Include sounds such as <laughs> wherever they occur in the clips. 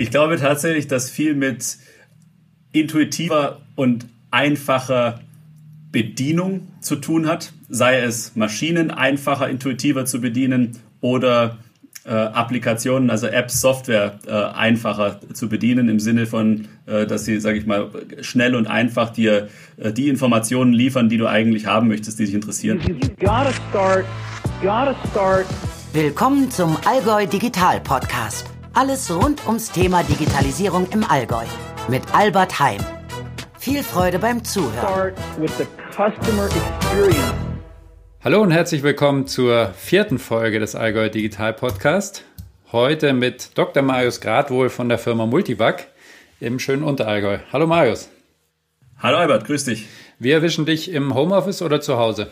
Ich glaube tatsächlich, dass viel mit intuitiver und einfacher Bedienung zu tun hat, sei es Maschinen einfacher, intuitiver zu bedienen oder äh, Applikationen, also Apps, Software äh, einfacher zu bedienen im Sinne von, äh, dass sie, sage ich mal, schnell und einfach dir äh, die Informationen liefern, die du eigentlich haben möchtest, die dich interessieren. Start, start. Willkommen zum Allgäu Digital Podcast. Alles rund ums Thema Digitalisierung im Allgäu mit Albert Heim. Viel Freude beim Zuhören. Hallo und herzlich willkommen zur vierten Folge des Allgäu Digital Podcast. Heute mit Dr. Marius Gradwohl von der Firma Multivac im schönen Unterallgäu. Hallo Marius. Hallo Albert, grüß dich. Wir erwischen dich im Homeoffice oder zu Hause?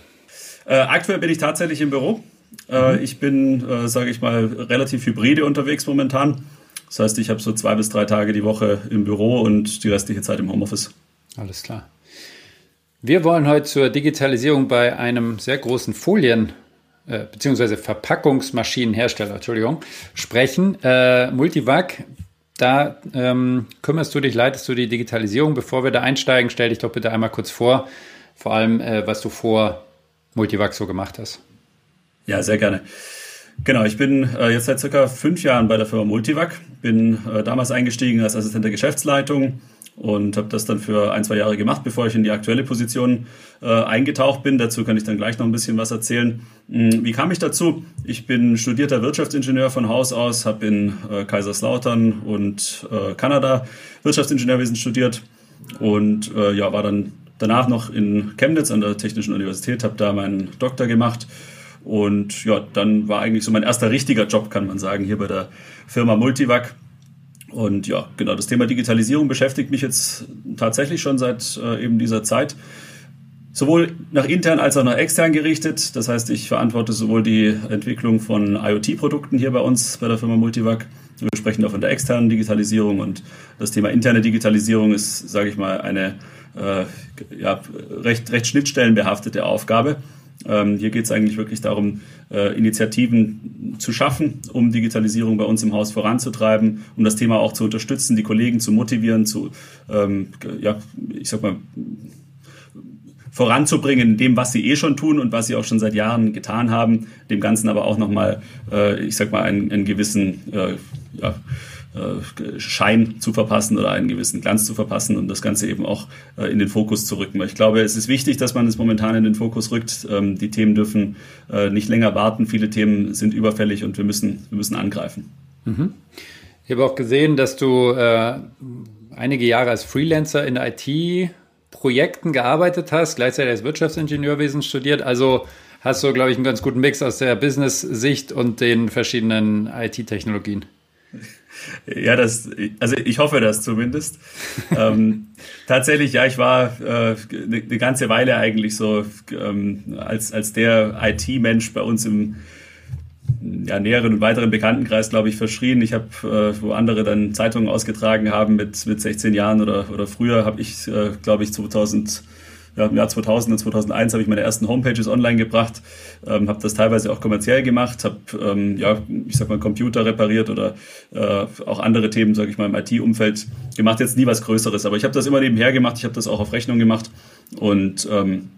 Äh, aktuell bin ich tatsächlich im Büro. Äh, ich bin, äh, sage ich mal, relativ hybride unterwegs momentan. Das heißt, ich habe so zwei bis drei Tage die Woche im Büro und die restliche Zeit im Homeoffice. Alles klar. Wir wollen heute zur Digitalisierung bei einem sehr großen Folien- äh, bzw. Verpackungsmaschinenhersteller, Entschuldigung, sprechen. Äh, Multivac, da ähm, kümmerst du dich, leitest du die Digitalisierung. Bevor wir da einsteigen, stell dich doch bitte einmal kurz vor, vor allem, äh, was du vor Multivac so gemacht hast. Ja, sehr gerne. Genau, ich bin äh, jetzt seit circa fünf Jahren bei der Firma Multivac, bin äh, damals eingestiegen als Assistent der Geschäftsleitung und habe das dann für ein, zwei Jahre gemacht, bevor ich in die aktuelle Position äh, eingetaucht bin. Dazu kann ich dann gleich noch ein bisschen was erzählen. Hm, wie kam ich dazu? Ich bin studierter Wirtschaftsingenieur von Haus aus, habe in äh, Kaiserslautern und äh, Kanada Wirtschaftsingenieurwesen studiert und äh, ja, war dann danach noch in Chemnitz an der Technischen Universität, habe da meinen Doktor gemacht und ja, dann war eigentlich so mein erster richtiger Job, kann man sagen, hier bei der Firma Multivac. Und ja, genau, das Thema Digitalisierung beschäftigt mich jetzt tatsächlich schon seit äh, eben dieser Zeit. Sowohl nach intern als auch nach extern gerichtet. Das heißt, ich verantworte sowohl die Entwicklung von IoT-Produkten hier bei uns bei der Firma Multivac. Wir sprechen auch von der externen Digitalisierung und das Thema interne Digitalisierung ist, sage ich mal, eine äh, ja, recht, recht schnittstellenbehaftete Aufgabe. Ähm, hier geht es eigentlich wirklich darum, äh, Initiativen zu schaffen, um Digitalisierung bei uns im Haus voranzutreiben, um das Thema auch zu unterstützen, die Kollegen zu motivieren, zu, ähm, ja, ich sag mal, voranzubringen in dem, was sie eh schon tun und was sie auch schon seit Jahren getan haben, dem Ganzen aber auch nochmal, äh, ich sag mal, einen, einen gewissen, äh, ja, Schein zu verpassen oder einen gewissen Glanz zu verpassen und das Ganze eben auch äh, in den Fokus zu rücken. Ich glaube, es ist wichtig, dass man es momentan in den Fokus rückt. Ähm, die Themen dürfen äh, nicht länger warten. Viele Themen sind überfällig und wir müssen, wir müssen angreifen. Mhm. Ich habe auch gesehen, dass du äh, einige Jahre als Freelancer in der IT Projekten gearbeitet hast, gleichzeitig als Wirtschaftsingenieurwesen studiert. Also hast du, glaube ich, einen ganz guten Mix aus der Business-Sicht und den verschiedenen IT-Technologien. Ja, das, also ich hoffe das zumindest. <laughs> ähm, tatsächlich, ja, ich war äh, eine, eine ganze Weile eigentlich so ähm, als, als der IT-Mensch bei uns im ja, näheren und weiteren Bekanntenkreis, glaube ich, verschrien. Ich habe, äh, wo andere dann Zeitungen ausgetragen haben mit, mit 16 Jahren oder, oder früher, habe ich, äh, glaube ich, 2000 ja, im Jahr 2000 und 2001 habe ich meine ersten Homepages online gebracht, ähm, habe das teilweise auch kommerziell gemacht, habe ähm, ja, ich sag mal Computer repariert oder äh, auch andere Themen, sage ich mal, im IT-Umfeld gemacht. Jetzt nie was Größeres, aber ich habe das immer nebenher gemacht. Ich habe das auch auf Rechnung gemacht und ähm,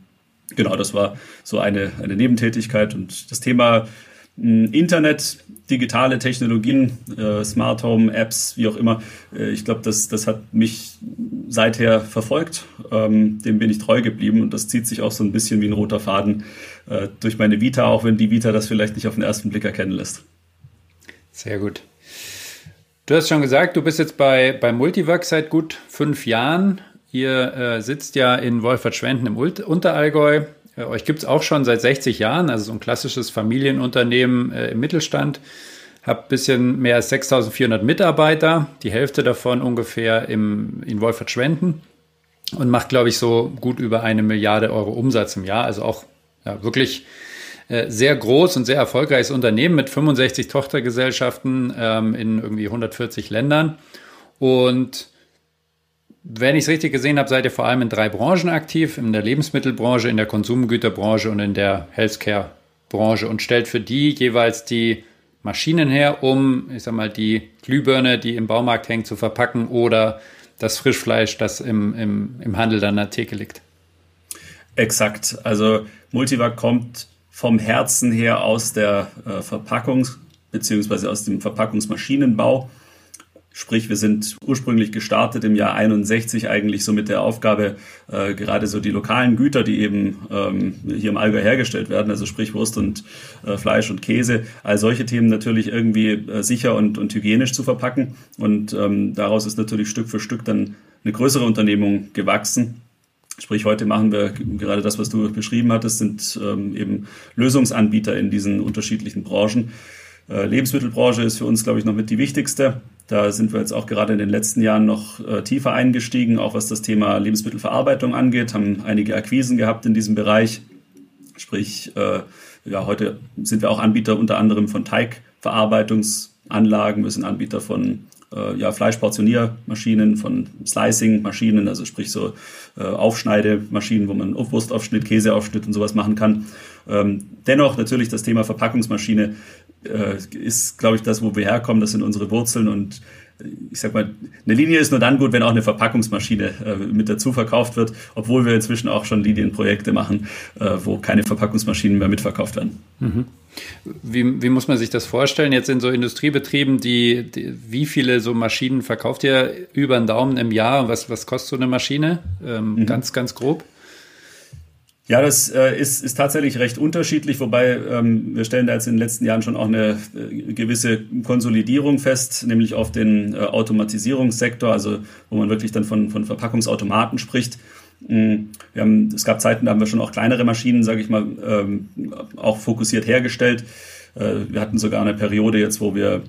genau, das war so eine eine Nebentätigkeit und das Thema Internet, digitale Technologien, äh, Smart Home, Apps, wie auch immer. Äh, ich glaube, das, das hat mich seither verfolgt. Ähm, dem bin ich treu geblieben und das zieht sich auch so ein bisschen wie ein roter Faden äh, durch meine Vita, auch wenn die Vita das vielleicht nicht auf den ersten Blick erkennen lässt. Sehr gut. Du hast schon gesagt, du bist jetzt bei, bei Multivac seit gut fünf Jahren. Ihr äh, sitzt ja in Wolfertschwenden im Unterallgäu. Äh, euch gibt es auch schon seit 60 Jahren, also so ein klassisches Familienunternehmen äh, im Mittelstand. Habt ein bisschen mehr als 6400 Mitarbeiter, die Hälfte davon ungefähr im, in Wolfert-Schwenden und macht, glaube ich, so gut über eine Milliarde Euro Umsatz im Jahr. Also auch ja, wirklich äh, sehr groß und sehr erfolgreiches Unternehmen mit 65 Tochtergesellschaften ähm, in irgendwie 140 Ländern. Und wenn ich es richtig gesehen habe, seid ihr vor allem in drei Branchen aktiv, in der Lebensmittelbranche, in der Konsumgüterbranche und in der Healthcare-Branche und stellt für die jeweils die Maschinen her, um, ich sag mal, die Glühbirne, die im Baumarkt hängt, zu verpacken oder das Frischfleisch, das im, im, im Handel dann an der Theke liegt. Exakt. Also Multivac kommt vom Herzen her aus der äh, Verpackungs- bzw. aus dem Verpackungsmaschinenbau. Sprich, wir sind ursprünglich gestartet im Jahr 61 eigentlich so mit der Aufgabe, äh, gerade so die lokalen Güter, die eben ähm, hier im Allgäu hergestellt werden, also sprich Wurst und äh, Fleisch und Käse, all solche Themen natürlich irgendwie äh, sicher und, und hygienisch zu verpacken. Und ähm, daraus ist natürlich Stück für Stück dann eine größere Unternehmung gewachsen. Sprich, heute machen wir gerade das, was du beschrieben hattest, sind ähm, eben Lösungsanbieter in diesen unterschiedlichen Branchen. Äh, Lebensmittelbranche ist für uns, glaube ich, noch mit die wichtigste. Da sind wir jetzt auch gerade in den letzten Jahren noch äh, tiefer eingestiegen, auch was das Thema Lebensmittelverarbeitung angeht, haben einige Akquisen gehabt in diesem Bereich. Sprich, äh, ja, heute sind wir auch Anbieter unter anderem von Teigverarbeitungsanlagen. Wir sind Anbieter von äh, ja, Fleischportioniermaschinen, von Slicing-Maschinen, also sprich so äh, Aufschneidemaschinen, wo man Wurstaufschnitt, Käseaufschnitt und sowas machen kann. Ähm, dennoch natürlich das Thema Verpackungsmaschine ist, glaube ich, das, wo wir herkommen. Das sind unsere Wurzeln und äh, ich sag mal, eine Linie ist nur dann gut, wenn auch eine Verpackungsmaschine äh, mit dazu verkauft wird, obwohl wir inzwischen auch schon Linienprojekte machen, äh, wo keine Verpackungsmaschinen mehr mitverkauft werden. Mhm. Wie, wie, muss man sich das vorstellen? Jetzt in so Industriebetrieben, die, die, wie viele so Maschinen verkauft ihr über einen Daumen im Jahr? Was, was kostet so eine Maschine? Ähm, mhm. Ganz, ganz grob. Ja, das äh, ist, ist tatsächlich recht unterschiedlich, wobei ähm, wir stellen da jetzt in den letzten Jahren schon auch eine äh, gewisse Konsolidierung fest, nämlich auf den äh, Automatisierungssektor, also wo man wirklich dann von, von Verpackungsautomaten spricht. Wir haben, es gab Zeiten, da haben wir schon auch kleinere Maschinen, sage ich mal, ähm, auch fokussiert hergestellt. Äh, wir hatten sogar eine Periode jetzt, wo wir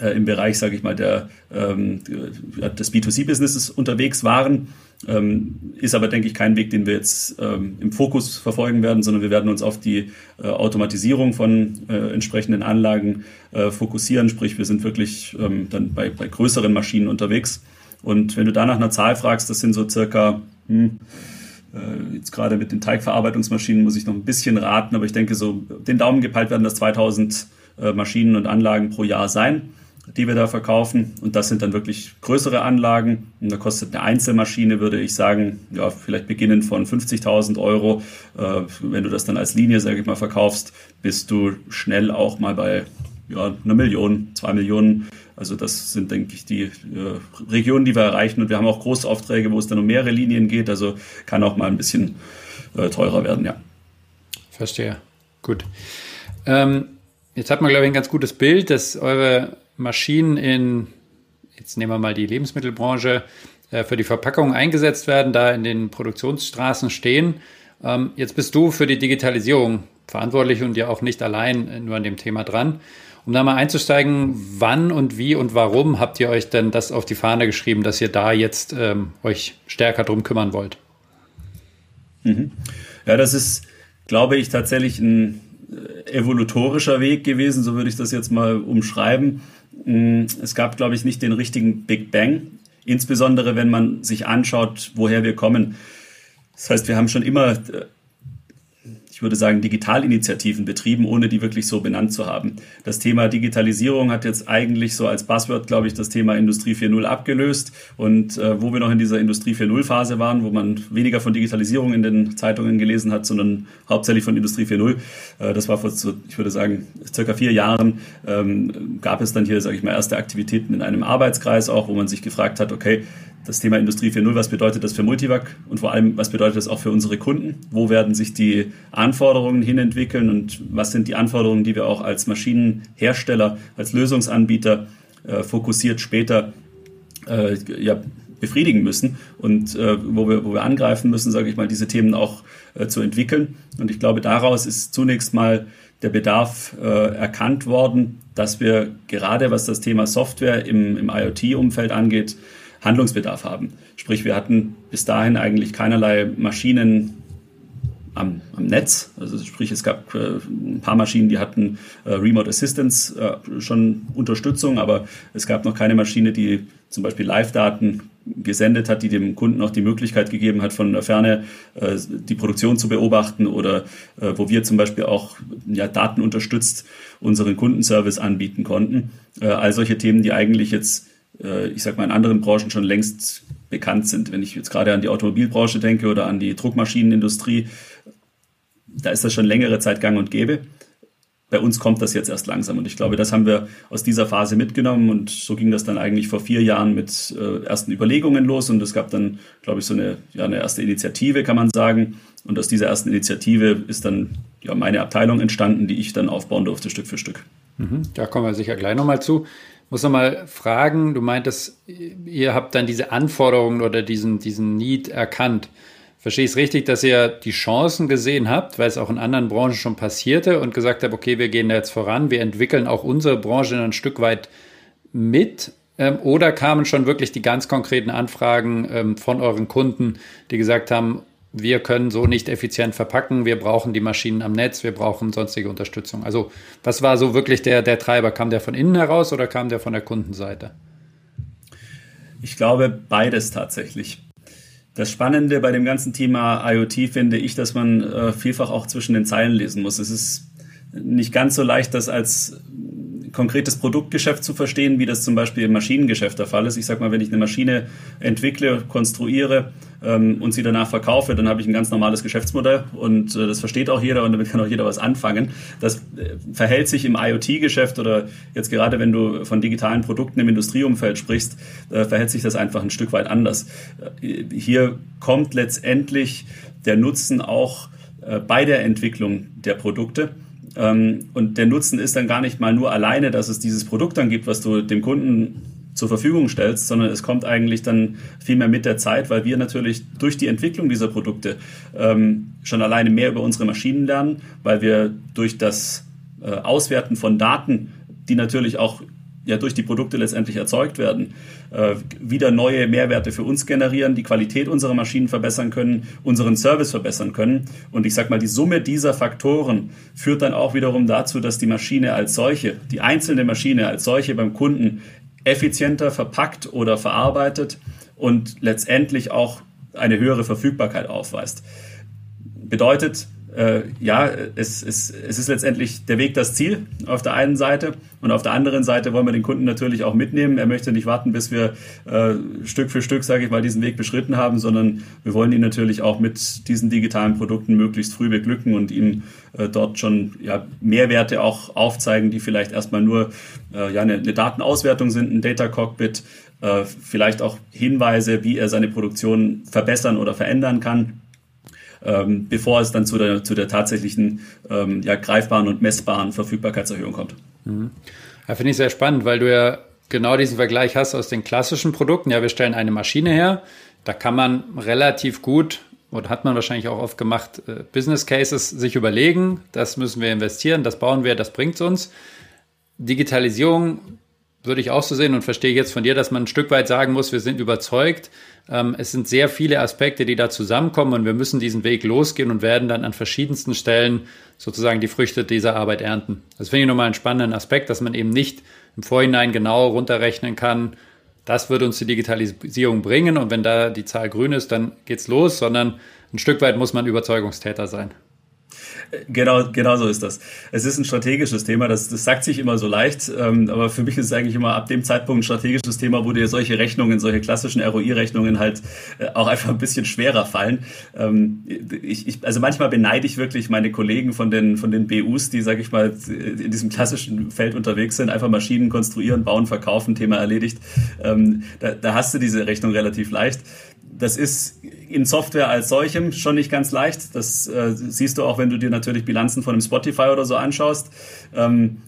äh, im Bereich, sage ich mal, der, ähm, des B2C-Businesses unterwegs waren. Ähm, ist aber, denke ich, kein Weg, den wir jetzt ähm, im Fokus verfolgen werden, sondern wir werden uns auf die äh, Automatisierung von äh, entsprechenden Anlagen äh, fokussieren. Sprich, wir sind wirklich ähm, dann bei, bei größeren Maschinen unterwegs. Und wenn du da nach einer Zahl fragst, das sind so circa, hm, äh, jetzt gerade mit den Teigverarbeitungsmaschinen muss ich noch ein bisschen raten, aber ich denke, so den Daumen gepeilt werden das 2000 äh, Maschinen und Anlagen pro Jahr sein die wir da verkaufen. Und das sind dann wirklich größere Anlagen. Und da kostet eine Einzelmaschine, würde ich sagen, ja, vielleicht beginnend von 50.000 Euro. Äh, wenn du das dann als Linie, sage ich mal, verkaufst, bist du schnell auch mal bei ja, einer Million, zwei Millionen. Also das sind, denke ich, die äh, Regionen, die wir erreichen. Und wir haben auch Großaufträge, wo es dann um mehrere Linien geht. Also kann auch mal ein bisschen äh, teurer werden, ja. Verstehe. Gut. Ähm, jetzt hat man, glaube ich, ein ganz gutes Bild, dass eure Maschinen in, jetzt nehmen wir mal die Lebensmittelbranche, äh, für die Verpackung eingesetzt werden, da in den Produktionsstraßen stehen. Ähm, jetzt bist du für die Digitalisierung verantwortlich und ja auch nicht allein nur an dem Thema dran. Um da mal einzusteigen, wann und wie und warum habt ihr euch denn das auf die Fahne geschrieben, dass ihr da jetzt ähm, euch stärker drum kümmern wollt? Mhm. Ja, das ist, glaube ich, tatsächlich ein äh, evolutorischer Weg gewesen, so würde ich das jetzt mal umschreiben. Mm, es gab, glaube ich, nicht den richtigen Big Bang, insbesondere wenn man sich anschaut, woher wir kommen. Das heißt, wir haben schon immer äh, ich würde sagen, Digitalinitiativen betrieben, ohne die wirklich so benannt zu haben. Das Thema Digitalisierung hat jetzt eigentlich so als Buzzword, glaube ich, das Thema Industrie 4.0 abgelöst. Und äh, wo wir noch in dieser Industrie 4.0-Phase waren, wo man weniger von Digitalisierung in den Zeitungen gelesen hat, sondern hauptsächlich von Industrie 4.0, äh, das war vor, ich würde sagen, circa vier Jahren, ähm, gab es dann hier, sage ich mal, erste Aktivitäten in einem Arbeitskreis auch, wo man sich gefragt hat, okay, das Thema Industrie 4.0, was bedeutet das für Multivac und vor allem, was bedeutet das auch für unsere Kunden? Wo werden sich die Anforderungen hinentwickeln und was sind die Anforderungen, die wir auch als Maschinenhersteller, als Lösungsanbieter äh, fokussiert später äh, ja, befriedigen müssen und äh, wo, wir, wo wir angreifen müssen, sage ich mal, diese Themen auch äh, zu entwickeln. Und ich glaube, daraus ist zunächst mal der Bedarf äh, erkannt worden, dass wir gerade was das Thema Software im, im IoT-Umfeld angeht, Handlungsbedarf haben. Sprich, wir hatten bis dahin eigentlich keinerlei Maschinen am, am Netz. Also sprich, es gab äh, ein paar Maschinen, die hatten äh, Remote Assistance äh, schon Unterstützung, aber es gab noch keine Maschine, die zum Beispiel Live-Daten gesendet hat, die dem Kunden auch die Möglichkeit gegeben hat, von der Ferne äh, die Produktion zu beobachten oder äh, wo wir zum Beispiel auch ja, datenunterstützt unseren Kundenservice anbieten konnten. Äh, all solche Themen, die eigentlich jetzt, ich sag mal, in anderen Branchen schon längst bekannt sind. Wenn ich jetzt gerade an die Automobilbranche denke oder an die Druckmaschinenindustrie, da ist das schon längere Zeit gang und gäbe bei uns kommt das jetzt erst langsam. Und ich glaube, das haben wir aus dieser Phase mitgenommen. Und so ging das dann eigentlich vor vier Jahren mit äh, ersten Überlegungen los. Und es gab dann, glaube ich, so eine, ja, eine erste Initiative, kann man sagen. Und aus dieser ersten Initiative ist dann ja, meine Abteilung entstanden, die ich dann aufbauen durfte, Stück für Stück. Mhm, da kommen wir sicher gleich nochmal zu. Muss nochmal fragen, du meintest, ihr habt dann diese Anforderungen oder diesen, diesen Need erkannt. Verstehe ich es richtig, dass ihr die Chancen gesehen habt, weil es auch in anderen Branchen schon passierte und gesagt habt, okay, wir gehen da jetzt voran, wir entwickeln auch unsere Branche ein Stück weit mit? Ähm, oder kamen schon wirklich die ganz konkreten Anfragen ähm, von euren Kunden, die gesagt haben, wir können so nicht effizient verpacken, wir brauchen die Maschinen am Netz, wir brauchen sonstige Unterstützung. Also was war so wirklich der, der Treiber? Kam der von innen heraus oder kam der von der Kundenseite? Ich glaube beides tatsächlich. Das Spannende bei dem ganzen Thema IoT finde ich, dass man äh, vielfach auch zwischen den Zeilen lesen muss. Es ist nicht ganz so leicht, das als konkretes Produktgeschäft zu verstehen, wie das zum Beispiel im Maschinengeschäft der Fall ist. Ich sage mal, wenn ich eine Maschine entwickle, konstruiere ähm, und sie danach verkaufe, dann habe ich ein ganz normales Geschäftsmodell und äh, das versteht auch jeder und damit kann auch jeder was anfangen. Das äh, verhält sich im IoT-Geschäft oder jetzt gerade, wenn du von digitalen Produkten im Industrieumfeld sprichst, äh, verhält sich das einfach ein Stück weit anders. Äh, hier kommt letztendlich der Nutzen auch äh, bei der Entwicklung der Produkte und der Nutzen ist dann gar nicht mal nur alleine, dass es dieses Produkt dann gibt, was du dem Kunden zur Verfügung stellst, sondern es kommt eigentlich dann viel mehr mit der Zeit, weil wir natürlich durch die Entwicklung dieser Produkte ähm, schon alleine mehr über unsere Maschinen lernen, weil wir durch das äh, Auswerten von Daten, die natürlich auch ja durch die Produkte letztendlich erzeugt werden, äh, wieder neue Mehrwerte für uns generieren, die Qualität unserer Maschinen verbessern können, unseren Service verbessern können. Und ich sage mal, die Summe dieser Faktoren führt dann auch wiederum dazu, dass die Maschine als solche, die einzelne Maschine als solche beim Kunden effizienter verpackt oder verarbeitet und letztendlich auch eine höhere Verfügbarkeit aufweist. Bedeutet, äh, ja, es, es, es ist letztendlich der Weg das Ziel auf der einen Seite und auf der anderen Seite wollen wir den Kunden natürlich auch mitnehmen. Er möchte nicht warten, bis wir äh, Stück für Stück, sage ich mal, diesen Weg beschritten haben, sondern wir wollen ihn natürlich auch mit diesen digitalen Produkten möglichst früh beglücken und ihm äh, dort schon ja, Mehrwerte auch aufzeigen, die vielleicht erstmal nur äh, ja, eine, eine Datenauswertung sind, ein Data Cockpit, äh, vielleicht auch Hinweise, wie er seine Produktion verbessern oder verändern kann ähm, bevor es dann zu der, zu der tatsächlichen ähm, ja, greifbaren und messbaren Verfügbarkeitserhöhung kommt. Mhm. Finde ich sehr spannend, weil du ja genau diesen Vergleich hast aus den klassischen Produkten. Ja, wir stellen eine Maschine her, da kann man relativ gut oder hat man wahrscheinlich auch oft gemacht, äh, Business Cases sich überlegen, das müssen wir investieren, das bauen wir, das bringt uns. Digitalisierung würde ich auch so sehen und verstehe jetzt von dir, dass man ein Stück weit sagen muss, wir sind überzeugt. Ähm, es sind sehr viele Aspekte, die da zusammenkommen und wir müssen diesen Weg losgehen und werden dann an verschiedensten Stellen sozusagen die Früchte dieser Arbeit ernten. Das finde ich nochmal einen spannenden Aspekt, dass man eben nicht im Vorhinein genau runterrechnen kann, das wird uns die Digitalisierung bringen und wenn da die Zahl grün ist, dann geht's los, sondern ein Stück weit muss man Überzeugungstäter sein. Genau, genau so ist das. Es ist ein strategisches Thema, das, das sagt sich immer so leicht, ähm, aber für mich ist es eigentlich immer ab dem Zeitpunkt ein strategisches Thema, wo dir solche Rechnungen, solche klassischen ROI-Rechnungen halt äh, auch einfach ein bisschen schwerer fallen. Ähm, ich, ich, also manchmal beneide ich wirklich meine Kollegen von den, von den BUs, die, sage ich mal, in diesem klassischen Feld unterwegs sind, einfach Maschinen konstruieren, bauen, verkaufen, Thema erledigt. Ähm, da, da hast du diese Rechnung relativ leicht. Das ist in Software als solchem schon nicht ganz leicht. Das äh, siehst du auch, wenn du dir natürlich Bilanzen von einem Spotify oder so anschaust. Ähm,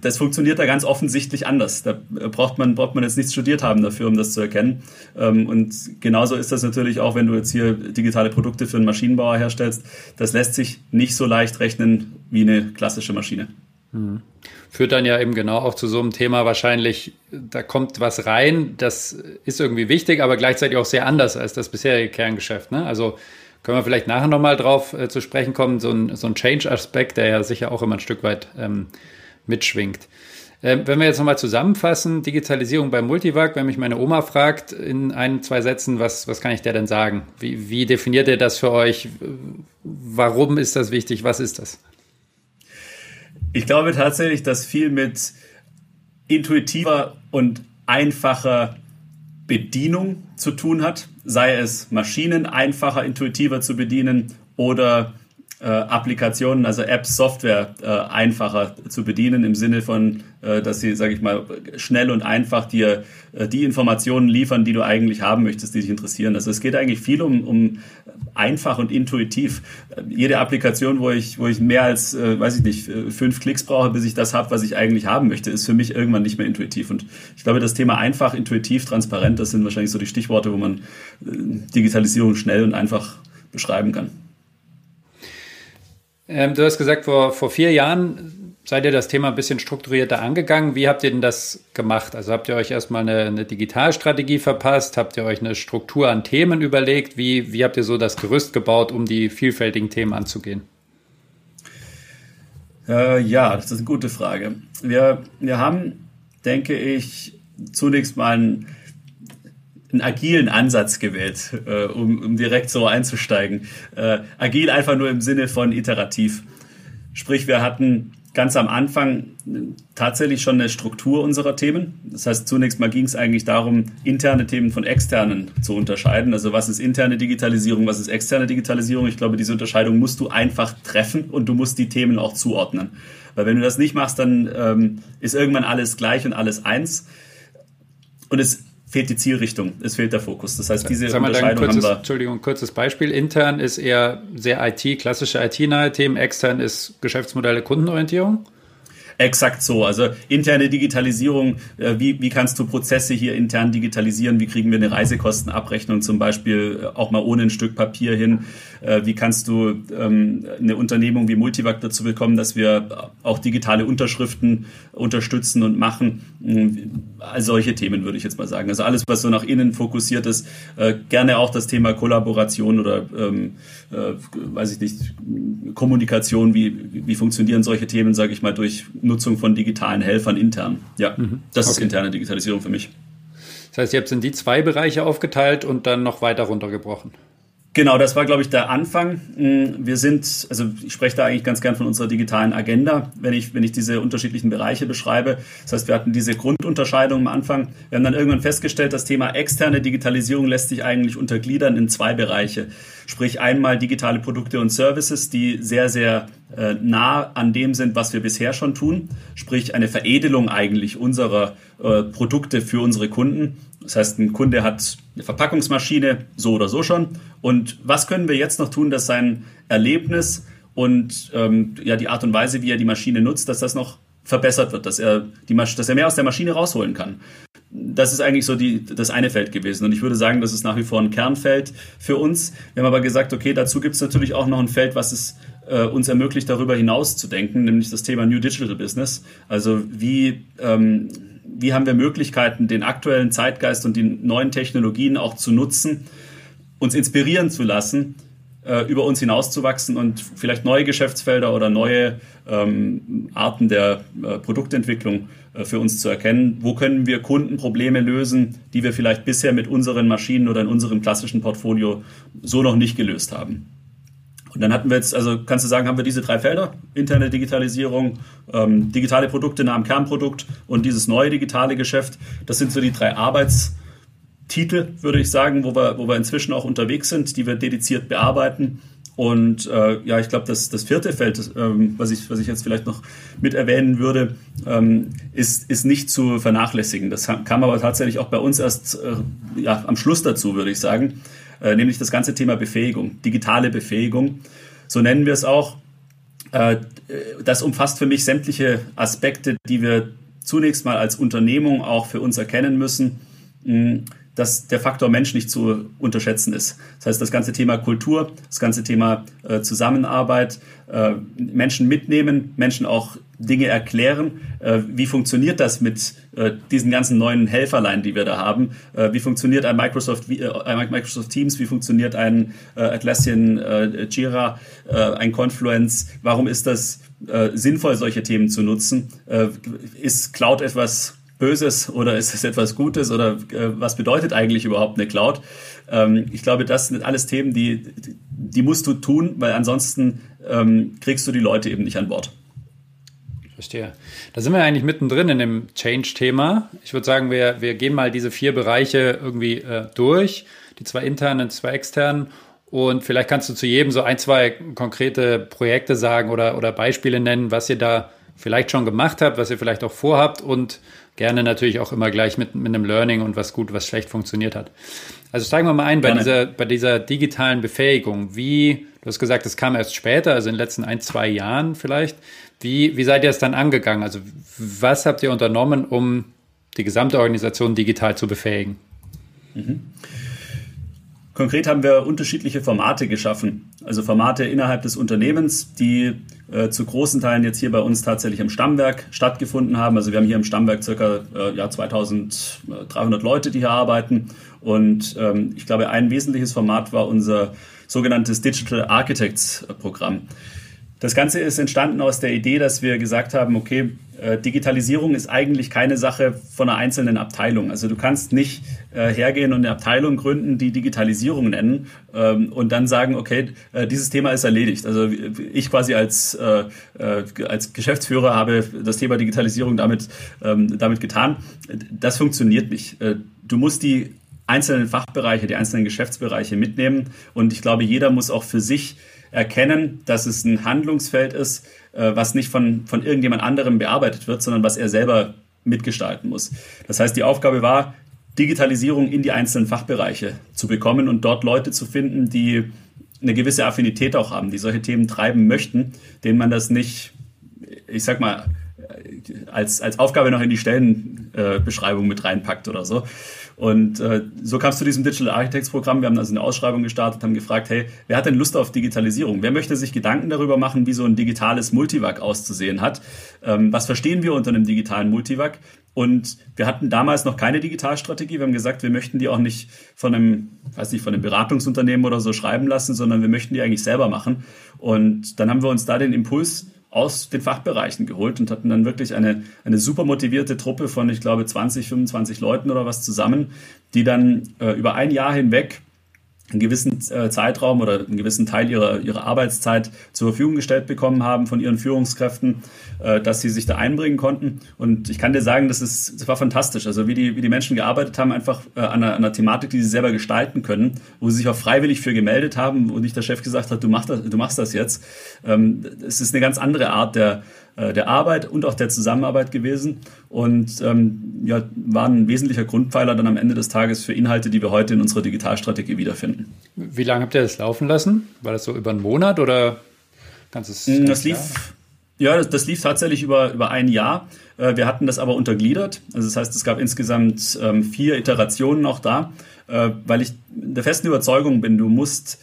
das funktioniert da ganz offensichtlich anders. Da braucht man, braucht man jetzt nichts studiert haben dafür, um das zu erkennen. Ähm, und genauso ist das natürlich auch, wenn du jetzt hier digitale Produkte für einen Maschinenbauer herstellst. Das lässt sich nicht so leicht rechnen wie eine klassische Maschine. Führt dann ja eben genau auch zu so einem Thema wahrscheinlich, da kommt was rein, das ist irgendwie wichtig, aber gleichzeitig auch sehr anders als das bisherige Kerngeschäft. Ne? Also können wir vielleicht nachher nochmal drauf äh, zu sprechen kommen, so ein, so ein Change-Aspekt, der ja sicher auch immer ein Stück weit ähm, mitschwingt. Äh, wenn wir jetzt nochmal zusammenfassen, Digitalisierung bei Multivac, wenn mich meine Oma fragt in ein, zwei Sätzen, was, was kann ich der denn sagen? Wie, wie definiert ihr das für euch? Warum ist das wichtig? Was ist das? Ich glaube tatsächlich, dass viel mit intuitiver und einfacher Bedienung zu tun hat, sei es Maschinen einfacher, intuitiver zu bedienen oder äh, Applikationen, also Apps, Software äh, einfacher zu bedienen im Sinne von, äh, dass sie, sage ich mal, schnell und einfach dir äh, die Informationen liefern, die du eigentlich haben möchtest, die dich interessieren. Also es geht eigentlich viel um, um einfach und intuitiv. Jede Applikation, wo ich, wo ich mehr als, äh, weiß ich nicht, äh, fünf Klicks brauche, bis ich das habe, was ich eigentlich haben möchte, ist für mich irgendwann nicht mehr intuitiv. Und ich glaube, das Thema einfach, intuitiv, transparent, das sind wahrscheinlich so die Stichworte, wo man Digitalisierung schnell und einfach beschreiben kann. Ähm, du hast gesagt, vor, vor vier Jahren seid ihr das Thema ein bisschen strukturierter angegangen. Wie habt ihr denn das gemacht? Also habt ihr euch erstmal eine, eine Digitalstrategie verpasst? Habt ihr euch eine Struktur an Themen überlegt? Wie, wie habt ihr so das Gerüst gebaut, um die vielfältigen Themen anzugehen? Äh, ja, das ist eine gute Frage. Wir, wir haben, denke ich, zunächst mal ein einen agilen Ansatz gewählt, äh, um, um direkt so einzusteigen. Äh, agil einfach nur im Sinne von iterativ. Sprich, wir hatten ganz am Anfang tatsächlich schon eine Struktur unserer Themen. Das heißt, zunächst mal ging es eigentlich darum, interne Themen von externen zu unterscheiden. Also was ist interne Digitalisierung, was ist externe Digitalisierung? Ich glaube, diese Unterscheidung musst du einfach treffen und du musst die Themen auch zuordnen. Weil wenn du das nicht machst, dann ähm, ist irgendwann alles gleich und alles eins. Und es fehlt die Zielrichtung, es fehlt der Fokus. Das heißt, diese Sag mal, Unterscheidung kurzes, haben wir. Entschuldigung, kurzes Beispiel. Intern ist eher sehr IT, klassische IT-nahe Themen. Extern ist Geschäftsmodelle, Kundenorientierung. Exakt so. Also interne Digitalisierung, äh, wie, wie kannst du Prozesse hier intern digitalisieren? Wie kriegen wir eine Reisekostenabrechnung zum Beispiel äh, auch mal ohne ein Stück Papier hin? Äh, wie kannst du ähm, eine Unternehmung wie Multivac dazu bekommen, dass wir auch digitale Unterschriften unterstützen und machen? All solche Themen würde ich jetzt mal sagen. Also alles, was so nach innen fokussiert ist, gerne auch das Thema Kollaboration oder ähm, weiß ich nicht, Kommunikation, wie, wie funktionieren solche Themen, sage ich mal, durch Nutzung von digitalen Helfern intern. Ja, mhm. das okay. ist interne Digitalisierung für mich. Das heißt, ihr habt es in die zwei Bereiche aufgeteilt und dann noch weiter runtergebrochen. Genau, das war, glaube ich, der Anfang. Mm, wir sind, also ich spreche da eigentlich ganz gern von unserer digitalen Agenda, wenn ich, wenn ich diese unterschiedlichen Bereiche beschreibe. Das heißt, wir hatten diese Grundunterscheidung am Anfang. Wir haben dann irgendwann festgestellt, das Thema externe Digitalisierung lässt sich eigentlich untergliedern in zwei Bereiche. Sprich einmal digitale Produkte und Services, die sehr, sehr äh, nah an dem sind, was wir bisher schon tun. Sprich eine Veredelung eigentlich unserer äh, Produkte für unsere Kunden. Das heißt, ein Kunde hat eine Verpackungsmaschine, so oder so schon. Und was können wir jetzt noch tun, dass sein Erlebnis und ähm, ja, die Art und Weise, wie er die Maschine nutzt, dass das noch verbessert wird, dass er, die dass er mehr aus der Maschine rausholen kann. Das ist eigentlich so die, das eine Feld gewesen. Und ich würde sagen, das ist nach wie vor ein Kernfeld für uns. Wir haben aber gesagt, okay, dazu gibt es natürlich auch noch ein Feld, was es äh, uns ermöglicht, darüber hinaus zu denken, nämlich das Thema New Digital Business. Also wie ähm, wie haben wir Möglichkeiten, den aktuellen Zeitgeist und die neuen Technologien auch zu nutzen, uns inspirieren zu lassen, äh, über uns hinauszuwachsen und vielleicht neue Geschäftsfelder oder neue ähm, Arten der äh, Produktentwicklung äh, für uns zu erkennen. Wo können wir Kundenprobleme lösen, die wir vielleicht bisher mit unseren Maschinen oder in unserem klassischen Portfolio so noch nicht gelöst haben? Und dann hatten wir jetzt, also kannst du sagen, haben wir diese drei Felder, interne Digitalisierung, ähm, digitale Produkte nah am Kernprodukt und dieses neue digitale Geschäft. Das sind so die drei Arbeitstitel, würde ich sagen, wo wir, wo wir inzwischen auch unterwegs sind, die wir dediziert bearbeiten. Und äh, ja, ich glaube, das, das vierte Feld, ähm, was, ich, was ich jetzt vielleicht noch mit erwähnen würde, ähm, ist, ist nicht zu vernachlässigen. Das kam aber tatsächlich auch bei uns erst äh, ja, am Schluss dazu, würde ich sagen. Äh, nämlich das ganze Thema Befähigung, digitale Befähigung. So nennen wir es auch. Äh, das umfasst für mich sämtliche Aspekte, die wir zunächst mal als Unternehmung auch für uns erkennen müssen. Dass der Faktor Mensch nicht zu unterschätzen ist. Das heißt, das ganze Thema Kultur, das ganze Thema äh, Zusammenarbeit, äh, Menschen mitnehmen, Menschen auch Dinge erklären. Äh, wie funktioniert das mit äh, diesen ganzen neuen Helferlein, die wir da haben? Äh, wie funktioniert ein Microsoft, wie, ein Microsoft Teams? Wie funktioniert ein Atlassian Jira, ein Confluence? Warum ist das sinnvoll, solche Themen zu nutzen? ist Cloud etwas Böses oder ist es etwas Gutes oder äh, was bedeutet eigentlich überhaupt eine Cloud? Ähm, ich glaube, das sind alles Themen, die, die musst du tun, weil ansonsten ähm, kriegst du die Leute eben nicht an Bord. Verstehe. Da sind wir eigentlich mittendrin in dem Change-Thema. Ich würde sagen, wir, wir gehen mal diese vier Bereiche irgendwie äh, durch, die zwei internen, zwei externen. Und vielleicht kannst du zu jedem so ein, zwei konkrete Projekte sagen oder, oder Beispiele nennen, was ihr da vielleicht schon gemacht habt, was ihr vielleicht auch vorhabt und gerne natürlich auch immer gleich mit, mit einem Learning und was gut, was schlecht funktioniert hat. Also steigen wir mal ein bei dieser, bei dieser digitalen Befähigung. Wie, du hast gesagt, das kam erst später, also in den letzten ein, zwei Jahren vielleicht. Wie, wie seid ihr es dann angegangen? Also was habt ihr unternommen, um die gesamte Organisation digital zu befähigen? Mhm. Konkret haben wir unterschiedliche Formate geschaffen. Also Formate innerhalb des Unternehmens, die äh, zu großen Teilen jetzt hier bei uns tatsächlich im Stammwerk stattgefunden haben. Also wir haben hier im Stammwerk circa äh, ja, 2300 Leute, die hier arbeiten. Und ähm, ich glaube, ein wesentliches Format war unser sogenanntes Digital Architects Programm. Das Ganze ist entstanden aus der Idee, dass wir gesagt haben, okay, äh, Digitalisierung ist eigentlich keine Sache von einer einzelnen Abteilung. Also du kannst nicht äh, hergehen und eine Abteilung gründen, die Digitalisierung nennen ähm, und dann sagen, okay, äh, dieses Thema ist erledigt. Also ich quasi als, als Geschäftsführer habe das Thema Digitalisierung damit, ähm, damit getan. Das funktioniert nicht. Du musst die einzelnen Fachbereiche, die einzelnen Geschäftsbereiche mitnehmen und ich glaube, jeder muss auch für sich erkennen, dass es ein Handlungsfeld ist, äh, was nicht von, von irgendjemand anderem bearbeitet wird, sondern was er selber mitgestalten muss. Das heißt, die Aufgabe war, Digitalisierung in die einzelnen Fachbereiche zu bekommen und dort Leute zu finden, die eine gewisse Affinität auch haben, die solche Themen treiben möchten, denen man das nicht, ich sag mal, als, als Aufgabe noch in die Stellenbeschreibung mit reinpackt oder so. Und äh, so kam es zu diesem Digital Architects Programm. Wir haben also eine Ausschreibung gestartet, haben gefragt, hey, wer hat denn Lust auf Digitalisierung? Wer möchte sich Gedanken darüber machen, wie so ein digitales Multivac auszusehen hat? Ähm, was verstehen wir unter einem digitalen Multivac? Und wir hatten damals noch keine Digitalstrategie. Wir haben gesagt, wir möchten die auch nicht von einem, weiß nicht, von einem Beratungsunternehmen oder so schreiben lassen, sondern wir möchten die eigentlich selber machen. Und dann haben wir uns da den Impuls aus den Fachbereichen geholt und hatten dann wirklich eine, eine super motivierte Truppe von, ich glaube, 20, 25 Leuten oder was zusammen, die dann äh, über ein Jahr hinweg einen gewissen äh, Zeitraum oder einen gewissen Teil ihrer, ihrer Arbeitszeit zur Verfügung gestellt bekommen haben von ihren Führungskräften, äh, dass sie sich da einbringen konnten. Und ich kann dir sagen, das, ist, das war fantastisch. Also wie die, wie die Menschen gearbeitet haben, einfach äh, an, einer, an einer Thematik, die sie selber gestalten können, wo sie sich auch freiwillig für gemeldet haben und nicht der Chef gesagt hat, du machst das, du machst das jetzt. Ähm, es ist eine ganz andere Art der, der Arbeit und auch der Zusammenarbeit gewesen und ähm, ja, war ein wesentlicher Grundpfeiler dann am Ende des Tages für Inhalte, die wir heute in unserer Digitalstrategie wiederfinden. Wie lange habt ihr das laufen lassen? War das so über einen Monat oder ganzes? Mm, das lief, ja, das, das, lief tatsächlich über, über ein Jahr. Äh, wir hatten das aber untergliedert. Also das heißt, es gab insgesamt ähm, vier Iterationen auch da, äh, weil ich der festen Überzeugung bin, du musst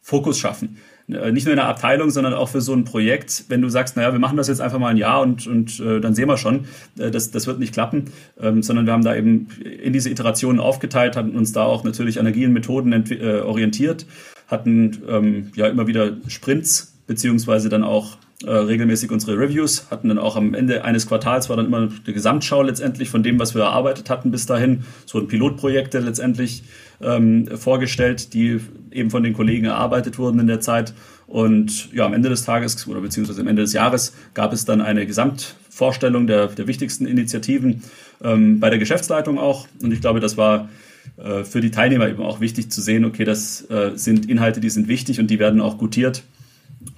Fokus schaffen. Äh, nicht nur in der Abteilung, sondern auch für so ein Projekt, wenn du sagst, naja, wir machen das jetzt einfach mal ein Jahr und, und äh, dann sehen wir schon, äh, das, das wird nicht klappen, ähm, sondern wir haben da eben in diese Iterationen aufgeteilt, hatten uns da auch natürlich an agilen Methoden äh, orientiert, hatten ähm, ja immer wieder Sprints, beziehungsweise dann auch äh, regelmäßig unsere Reviews, hatten dann auch am Ende eines Quartals war dann immer die Gesamtschau letztendlich von dem, was wir erarbeitet hatten bis dahin, so ein Pilotprojekte letztendlich ähm, vorgestellt, die eben von den Kollegen erarbeitet wurden in der Zeit. Und ja, am Ende des Tages oder beziehungsweise am Ende des Jahres gab es dann eine Gesamtvorstellung der, der wichtigsten Initiativen ähm, bei der Geschäftsleitung auch. Und ich glaube, das war äh, für die Teilnehmer eben auch wichtig zu sehen, okay, das äh, sind Inhalte, die sind wichtig und die werden auch gutiert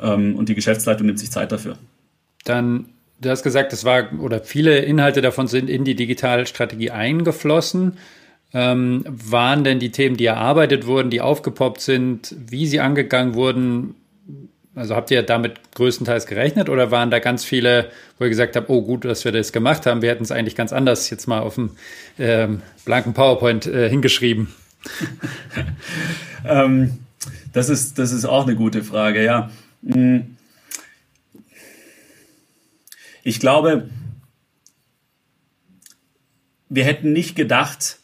ähm, und die Geschäftsleitung nimmt sich Zeit dafür. Dann, du hast gesagt, es war oder viele Inhalte davon sind in die Digitalstrategie eingeflossen. Ähm, waren denn die Themen, die erarbeitet wurden, die aufgepoppt sind, wie sie angegangen wurden, also habt ihr damit größtenteils gerechnet oder waren da ganz viele, wo ihr gesagt habt, oh gut, dass wir das gemacht haben, wir hätten es eigentlich ganz anders jetzt mal auf dem ähm, blanken PowerPoint äh, hingeschrieben? <laughs> ähm, das, ist, das ist auch eine gute Frage, ja. Hm. Ich glaube, wir hätten nicht gedacht,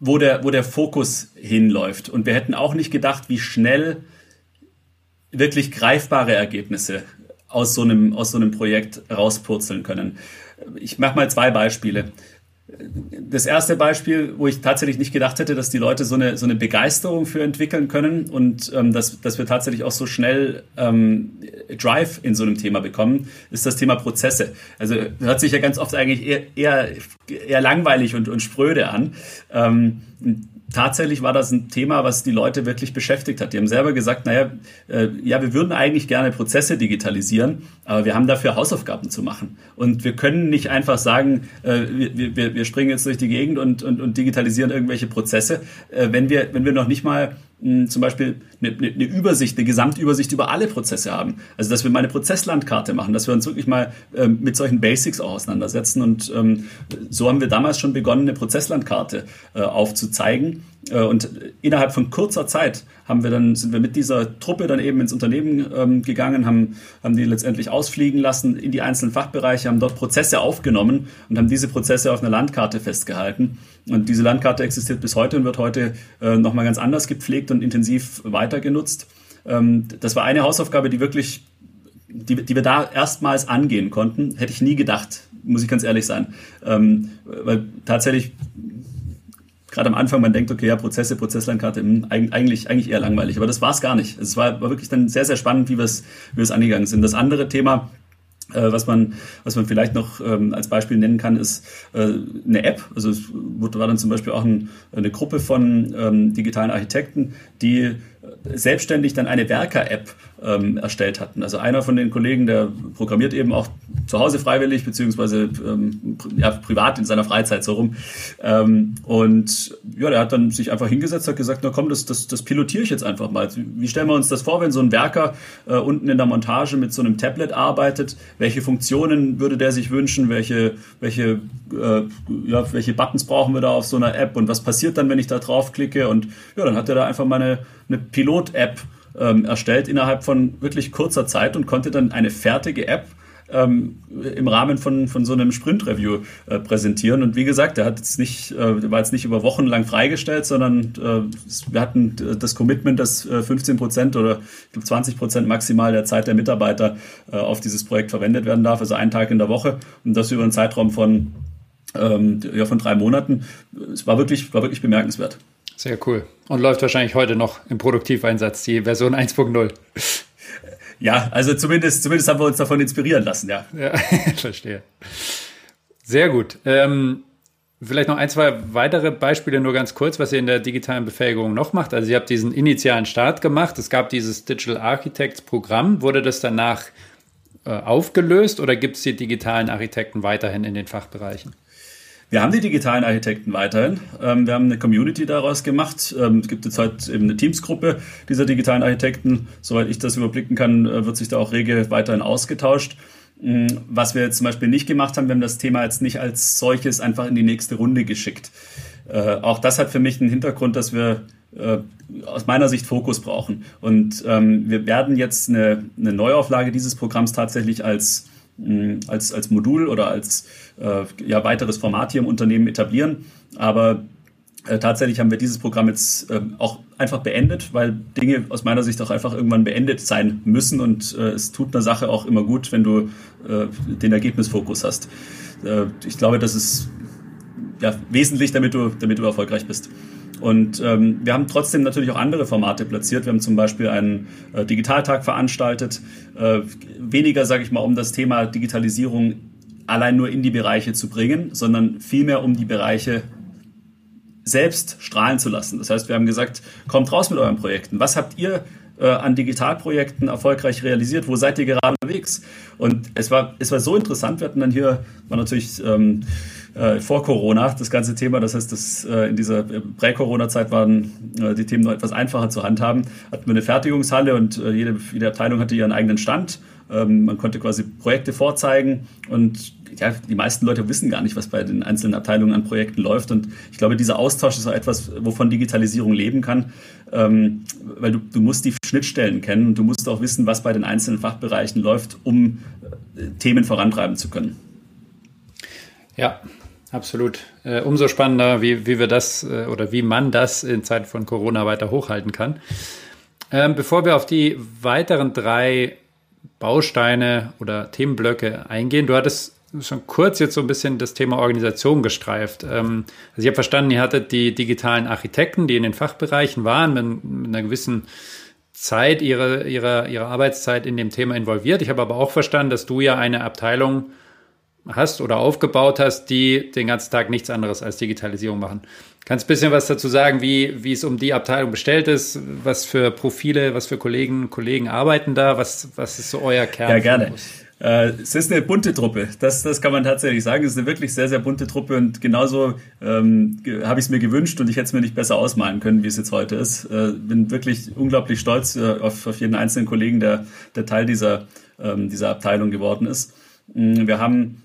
wo der, wo der Fokus hinläuft. Und wir hätten auch nicht gedacht, wie schnell wirklich greifbare Ergebnisse aus so einem, aus so einem Projekt rauspurzeln können. Ich mache mal zwei Beispiele das erste Beispiel, wo ich tatsächlich nicht gedacht hätte, dass die Leute so eine, so eine Begeisterung für entwickeln können und ähm, dass, dass wir tatsächlich auch so schnell ähm, Drive in so einem Thema bekommen, ist das Thema Prozesse. Also hört sich ja ganz oft eigentlich eher, eher, eher langweilig und, und spröde an. Ähm, tatsächlich war das ein Thema, was die Leute wirklich beschäftigt hat. Die haben selber gesagt, naja, äh, ja, wir würden eigentlich gerne Prozesse digitalisieren, aber wir haben dafür Hausaufgaben zu machen. Und wir können nicht einfach sagen, äh, wir, wir, wir springen jetzt durch die Gegend und, und, und digitalisieren irgendwelche Prozesse, äh, wenn, wir, wenn wir noch nicht mal zum Beispiel eine, eine, Übersicht, eine Gesamtübersicht über alle Prozesse haben. Also dass wir mal eine Prozesslandkarte machen, dass wir uns wirklich mal ähm, mit solchen Basics auch auseinandersetzen. Und ähm, so haben wir damals schon begonnen, eine Prozesslandkarte äh, aufzuzeigen. Äh, und innerhalb von kurzer Zeit haben wir dann, sind wir mit dieser Truppe dann eben ins Unternehmen ähm, gegangen, haben, haben die letztendlich ausfliegen lassen in die einzelnen Fachbereiche, haben dort Prozesse aufgenommen und haben diese Prozesse auf einer Landkarte festgehalten. Und diese Landkarte existiert bis heute und wird heute äh, nochmal ganz anders gepflegt und intensiv weiter genutzt. Ähm, das war eine Hausaufgabe, die wirklich, die, die wir da erstmals angehen konnten. Hätte ich nie gedacht, muss ich ganz ehrlich sein. Ähm, weil tatsächlich gerade am Anfang man denkt, okay, ja, Prozesse, Prozesslandkarte, hm, eigentlich, eigentlich eher langweilig. Aber das war es gar nicht. Es war, war wirklich dann sehr, sehr spannend, wie wir es wie wir es angegangen sind. Das andere Thema, äh, was man, was man vielleicht noch ähm, als Beispiel nennen kann, ist äh, eine App. Also es war dann zum Beispiel auch ein, eine Gruppe von ähm, digitalen Architekten, die selbstständig dann eine Werker-App ähm, erstellt hatten. Also einer von den Kollegen, der programmiert eben auch zu Hause freiwillig, beziehungsweise ähm, ja, privat in seiner Freizeit so rum. Ähm, und ja, der hat dann sich einfach hingesetzt, hat gesagt, na komm, das, das, das pilotiere ich jetzt einfach mal. Wie stellen wir uns das vor, wenn so ein Werker äh, unten in der Montage mit so einem Tablet arbeitet? Welche Funktionen würde der sich wünschen? Welche, welche, äh, ja, welche Buttons brauchen wir da auf so einer App? Und was passiert dann, wenn ich da draufklicke? Und ja, dann hat er da einfach mal eine, Pilot-App ähm, erstellt innerhalb von wirklich kurzer Zeit und konnte dann eine fertige App ähm, im Rahmen von, von so einem Sprint-Review äh, präsentieren. Und wie gesagt, der hat jetzt nicht, äh, war jetzt nicht über Wochen lang freigestellt, sondern äh, wir hatten das Commitment, dass 15 äh, Prozent oder 20 Prozent maximal der Zeit der Mitarbeiter äh, auf dieses Projekt verwendet werden darf, also einen Tag in der Woche und das über einen Zeitraum von ähm, ja, von drei Monaten. Es war wirklich, war wirklich bemerkenswert. Sehr cool. Und läuft wahrscheinlich heute noch im Produktiveinsatz, die Version 1.0. Ja, also zumindest, zumindest haben wir uns davon inspirieren lassen, ja. Ja, <laughs> verstehe. Sehr gut. Ähm, vielleicht noch ein, zwei weitere Beispiele, nur ganz kurz, was ihr in der digitalen Befähigung noch macht. Also ihr habt diesen initialen Start gemacht. Es gab dieses Digital Architects Programm. Wurde das danach äh, aufgelöst oder gibt es die digitalen Architekten weiterhin in den Fachbereichen? Wir haben die digitalen Architekten weiterhin. Ähm, wir haben eine Community daraus gemacht. Ähm, es gibt jetzt halt eben eine Teamsgruppe dieser digitalen Architekten. Soweit ich das überblicken kann, äh, wird sich da auch rege weiterhin ausgetauscht. Mm, was wir jetzt zum Beispiel nicht gemacht haben, wir haben das Thema jetzt nicht als solches einfach in die nächste Runde geschickt. Äh, auch das hat für mich einen Hintergrund, dass wir äh, aus meiner Sicht Fokus brauchen. Und ähm, wir werden jetzt eine, eine Neuauflage dieses Programms tatsächlich als als, als Modul oder als äh, ja, weiteres Format hier im Unternehmen etablieren. Aber äh, tatsächlich haben wir dieses Programm jetzt äh, auch einfach beendet, weil Dinge aus meiner Sicht auch einfach irgendwann beendet sein müssen und äh, es tut einer Sache auch immer gut, wenn du äh, den Ergebnisfokus hast. Äh, ich glaube, das ist ja, wesentlich, damit du, damit du erfolgreich bist. Und ähm, wir haben trotzdem natürlich auch andere Formate platziert. Wir haben zum Beispiel einen äh, Digitaltag veranstaltet. Äh, weniger, sage ich mal, um das Thema Digitalisierung allein nur in die Bereiche zu bringen, sondern vielmehr um die Bereiche selbst strahlen zu lassen. Das heißt, wir haben gesagt, kommt raus mit euren Projekten. Was habt ihr äh, an Digitalprojekten erfolgreich realisiert? Wo seid ihr gerade unterwegs? Und es war, es war so interessant. Wir hatten dann hier, war natürlich ähm, äh, vor Corona, das ganze Thema. Das heißt, das, äh, in dieser Prä-Corona-Zeit waren äh, die Themen noch etwas einfacher zu handhaben. Hatten wir eine Fertigungshalle und äh, jede, jede Abteilung hatte ihren eigenen Stand. Ähm, man konnte quasi Projekte vorzeigen und ja, die meisten Leute wissen gar nicht, was bei den einzelnen Abteilungen an Projekten läuft. Und ich glaube, dieser Austausch ist auch etwas, wovon Digitalisierung leben kann, ähm, weil du, du musst die Schnittstellen kennen und du musst auch wissen, was bei den einzelnen Fachbereichen läuft, um äh, Themen vorantreiben zu können. Ja, absolut. Äh, umso spannender, wie, wie wir das äh, oder wie man das in Zeiten von Corona weiter hochhalten kann. Ähm, bevor wir auf die weiteren drei Bausteine oder Themenblöcke eingehen, du hattest schon kurz jetzt so ein bisschen das Thema Organisation gestreift. Ähm, also ich habe verstanden, ihr hattet die digitalen Architekten, die in den Fachbereichen waren, mit, einer gewissen Zeit ihrer, ihrer, ihrer Arbeitszeit in dem Thema involviert. Ich habe aber auch verstanden, dass du ja eine Abteilung hast oder aufgebaut hast, die den ganzen Tag nichts anderes als Digitalisierung machen. Kannst du ein bisschen was dazu sagen, wie, wie es um die Abteilung bestellt ist, was für Profile, was für Kollegen, Kollegen arbeiten da, was, was ist so euer Kern? Ja, gerne. Äh, es ist eine bunte Truppe, das, das kann man tatsächlich sagen. Es ist eine wirklich sehr, sehr bunte Truppe und genauso ähm, habe ich es mir gewünscht und ich hätte es mir nicht besser ausmalen können, wie es jetzt heute ist. Äh, bin wirklich unglaublich stolz äh, auf, auf jeden einzelnen Kollegen, der, der Teil dieser, ähm, dieser Abteilung geworden ist. Mm, wir haben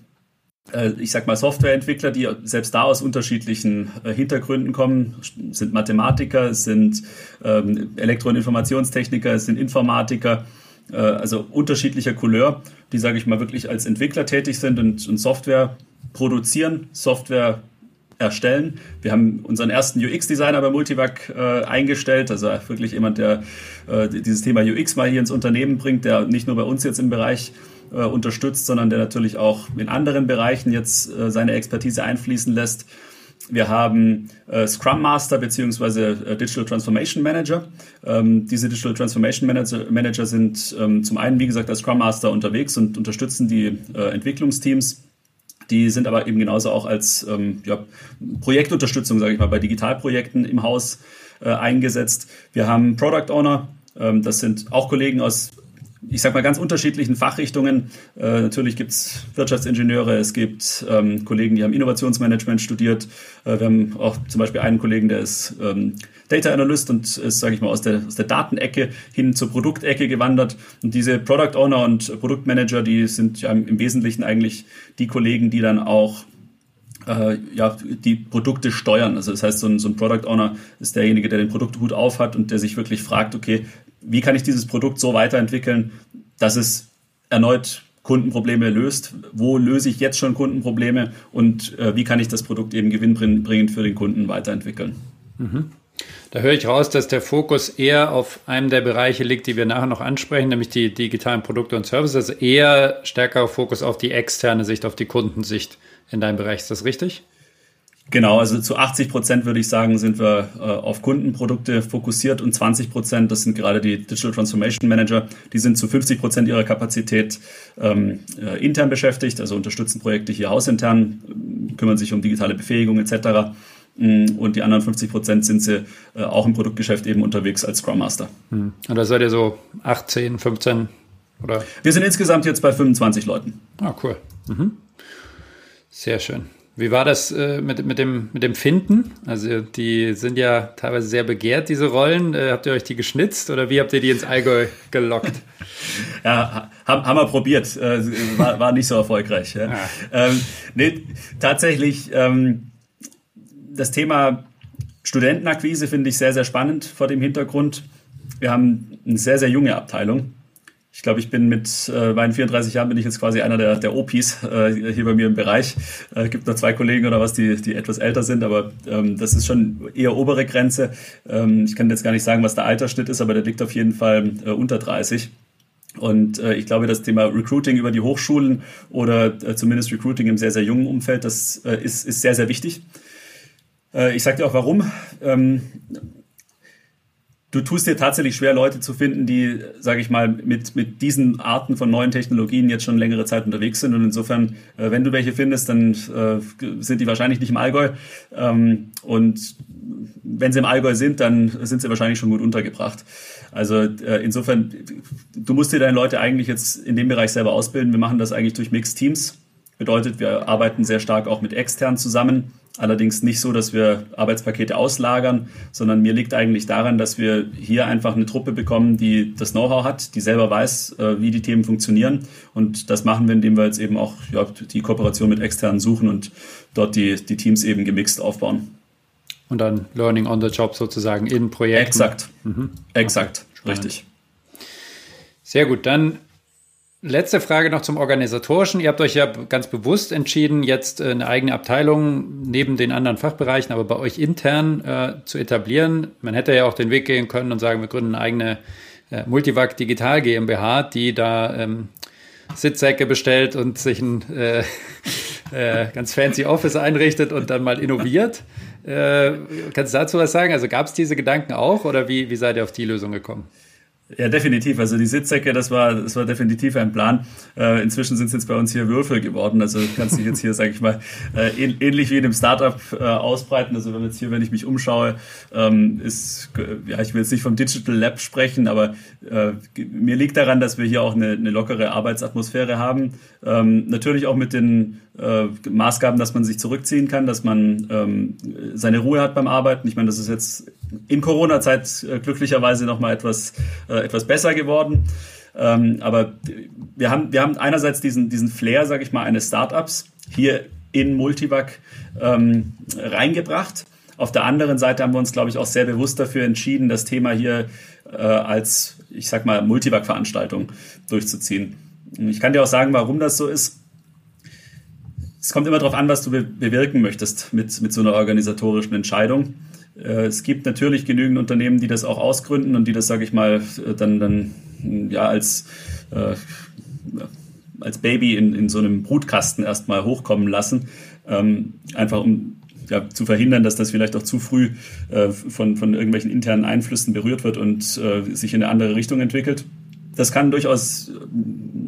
ich sag mal, Softwareentwickler, die selbst da aus unterschiedlichen äh, Hintergründen kommen, sind Mathematiker, sind ähm, Elektro- und Informationstechniker, sind Informatiker, äh, also unterschiedlicher Couleur, die, sage ich mal, wirklich als Entwickler tätig sind und, und Software produzieren, Software erstellen. Wir haben unseren ersten UX-Designer bei Multivac äh, eingestellt, also wirklich jemand, der äh, dieses Thema UX mal hier ins Unternehmen bringt, der nicht nur bei uns jetzt im Bereich äh, unterstützt, sondern der natürlich auch in anderen Bereichen jetzt äh, seine Expertise einfließen lässt. Wir haben äh, Scrum Master beziehungsweise äh, Digital Transformation Manager. Ähm, diese Digital Transformation Manager, Manager sind ähm, zum einen, wie gesagt, als Scrum Master unterwegs und unterstützen die äh, Entwicklungsteams. Die sind aber eben genauso auch als ähm, ja, Projektunterstützung, sage ich mal, bei Digitalprojekten im Haus äh, eingesetzt. Wir haben Product Owner. Ähm, das sind auch Kollegen aus ich sag mal, ganz unterschiedlichen Fachrichtungen. Äh, natürlich gibt es Wirtschaftsingenieure, es gibt ähm, Kollegen, die haben Innovationsmanagement studiert. Äh, wir haben auch zum Beispiel einen Kollegen, der ist ähm, Data Analyst und ist, sage ich mal, aus der, aus der Datenecke hin zur Produktecke gewandert. Und diese Product Owner und Produktmanager, die sind ja im Wesentlichen eigentlich die Kollegen, die dann auch äh, ja, die Produkte steuern. Also das heißt, so ein, so ein Product Owner ist derjenige, der den Produkthut aufhat und der sich wirklich fragt, okay, wie kann ich dieses Produkt so weiterentwickeln, dass es erneut Kundenprobleme löst? Wo löse ich jetzt schon Kundenprobleme und äh, wie kann ich das Produkt eben gewinnbringend für den Kunden weiterentwickeln? Mhm. Da höre ich raus, dass der Fokus eher auf einem der Bereiche liegt, die wir nachher noch ansprechen, nämlich die digitalen Produkte und Services, also eher stärkerer Fokus auf die externe Sicht, auf die Kundensicht in deinem Bereich. Ist das richtig? Genau, also zu 80 Prozent würde ich sagen, sind wir äh, auf Kundenprodukte fokussiert und 20 Prozent, das sind gerade die Digital Transformation Manager, die sind zu 50 Prozent ihrer Kapazität ähm, äh, intern beschäftigt, also unterstützen Projekte hier hausintern, kümmern sich um digitale Befähigung etc. Mm, und die anderen 50 Prozent sind sie äh, auch im Produktgeschäft eben unterwegs als Scrum Master. Hm. Und da seid ihr so 18, 15 oder? Wir sind insgesamt jetzt bei 25 Leuten. Ah, cool. Mhm. Sehr schön. Wie war das äh, mit, mit, dem, mit dem Finden? Also die sind ja teilweise sehr begehrt, diese Rollen. Äh, habt ihr euch die geschnitzt oder wie habt ihr die ins Allgäu gelockt? <laughs> ja, haben, haben wir probiert. Äh, war, war nicht so erfolgreich. Ja. Ah. Ähm, nee, tatsächlich, ähm, das Thema Studentenakquise finde ich sehr, sehr spannend vor dem Hintergrund. Wir haben eine sehr, sehr junge Abteilung. Ich glaube, ich bin mit äh, meinen 34 Jahren bin ich jetzt quasi einer der, der OPs äh, hier bei mir im Bereich. Äh, gibt noch zwei Kollegen oder was, die, die etwas älter sind, aber ähm, das ist schon eher obere Grenze. Ähm, ich kann jetzt gar nicht sagen, was der Altersschnitt ist, aber der liegt auf jeden Fall äh, unter 30. Und äh, ich glaube, das Thema Recruiting über die Hochschulen oder äh, zumindest Recruiting im sehr, sehr jungen Umfeld, das äh, ist, ist sehr, sehr wichtig. Äh, ich sage dir auch warum. Du tust dir tatsächlich schwer, Leute zu finden, die, sage ich mal, mit, mit diesen Arten von neuen Technologien jetzt schon längere Zeit unterwegs sind. Und insofern, äh, wenn du welche findest, dann äh, sind die wahrscheinlich nicht im Allgäu. Ähm, und wenn sie im Allgäu sind, dann sind sie wahrscheinlich schon gut untergebracht. Also äh, insofern, du musst dir deine Leute eigentlich jetzt in dem Bereich selber ausbilden. Wir machen das eigentlich durch Mixed Teams. Bedeutet, wir arbeiten sehr stark auch mit extern zusammen. Allerdings nicht so, dass wir Arbeitspakete auslagern, sondern mir liegt eigentlich daran, dass wir hier einfach eine Truppe bekommen, die das Know-how hat, die selber weiß, äh, wie die Themen funktionieren. Und das machen wir, indem wir jetzt eben auch ja, die Kooperation mit externen suchen und dort die, die Teams eben gemixt aufbauen. Und dann Learning on the Job sozusagen in Projekten. Exakt. Mhm. Exakt. Okay. Richtig. Sehr gut. Dann Letzte Frage noch zum Organisatorischen. Ihr habt euch ja ganz bewusst entschieden, jetzt äh, eine eigene Abteilung neben den anderen Fachbereichen, aber bei euch intern äh, zu etablieren. Man hätte ja auch den Weg gehen können und sagen, wir gründen eine eigene äh, Multivac Digital GmbH, die da ähm, Sitzsäcke bestellt und sich ein äh, <laughs> äh, ganz fancy Office einrichtet und dann mal innoviert. Äh, kannst du dazu was sagen? Also gab es diese Gedanken auch oder wie, wie seid ihr auf die Lösung gekommen? Ja, definitiv. Also die Sitzsäcke, das war, das war definitiv ein Plan. Äh, inzwischen sind es jetzt bei uns hier Würfel geworden. Also kannst dich jetzt hier, sage ich mal, äh, ähnlich wie in einem Startup äh, ausbreiten. Also wenn jetzt hier, wenn ich mich umschaue, ähm, ist, ja, ich will jetzt nicht vom Digital Lab sprechen, aber äh, mir liegt daran, dass wir hier auch eine, eine lockere Arbeitsatmosphäre haben. Ähm, natürlich auch mit den äh, Maßgaben, dass man sich zurückziehen kann, dass man ähm, seine Ruhe hat beim Arbeiten. Ich meine, das ist jetzt in Corona-Zeit äh, glücklicherweise nochmal etwas, äh, etwas besser geworden. Ähm, aber wir haben, wir haben einerseits diesen, diesen Flair, sage ich mal, eines Startups hier in Multivac ähm, reingebracht. Auf der anderen Seite haben wir uns, glaube ich, auch sehr bewusst dafür entschieden, das Thema hier äh, als, ich sag mal, Multivac-Veranstaltung durchzuziehen. Ich kann dir auch sagen, warum das so ist. Es kommt immer darauf an, was du be bewirken möchtest mit, mit so einer organisatorischen Entscheidung. Äh, es gibt natürlich genügend Unternehmen, die das auch ausgründen und die das, sage ich mal, dann, dann ja, als, äh, als Baby in, in so einem Brutkasten erstmal hochkommen lassen. Ähm, einfach um ja, zu verhindern, dass das vielleicht auch zu früh äh, von, von irgendwelchen internen Einflüssen berührt wird und äh, sich in eine andere Richtung entwickelt. Das kann durchaus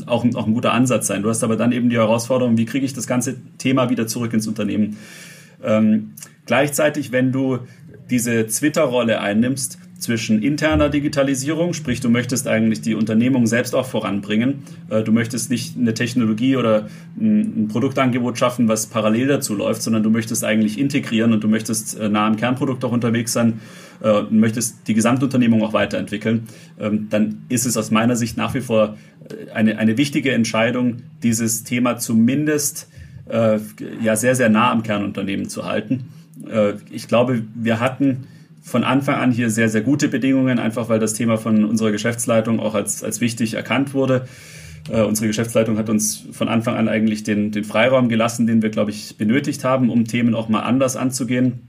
auch, auch ein guter Ansatz sein. Du hast aber dann eben die Herausforderung, wie kriege ich das ganze Thema wieder zurück ins Unternehmen. Ähm, gleichzeitig, wenn du diese Twitter-Rolle einnimmst zwischen interner Digitalisierung, sprich du möchtest eigentlich die Unternehmung selbst auch voranbringen. Äh, du möchtest nicht eine Technologie oder ein Produktangebot schaffen, was parallel dazu läuft, sondern du möchtest eigentlich integrieren und du möchtest äh, nah am Kernprodukt auch unterwegs sein äh, und möchtest die Gesamtunternehmung auch weiterentwickeln. Ähm, dann ist es aus meiner Sicht nach wie vor eine, eine wichtige Entscheidung, dieses Thema zumindest ja sehr, sehr nah am Kernunternehmen zu halten ich glaube, wir hatten von Anfang an hier sehr, sehr gute Bedingungen, einfach weil das Thema von unserer Geschäftsleitung auch als, als wichtig erkannt wurde. Uh, unsere Geschäftsleitung hat uns von Anfang an eigentlich den, den Freiraum gelassen, den wir, glaube ich, benötigt haben, um Themen auch mal anders anzugehen.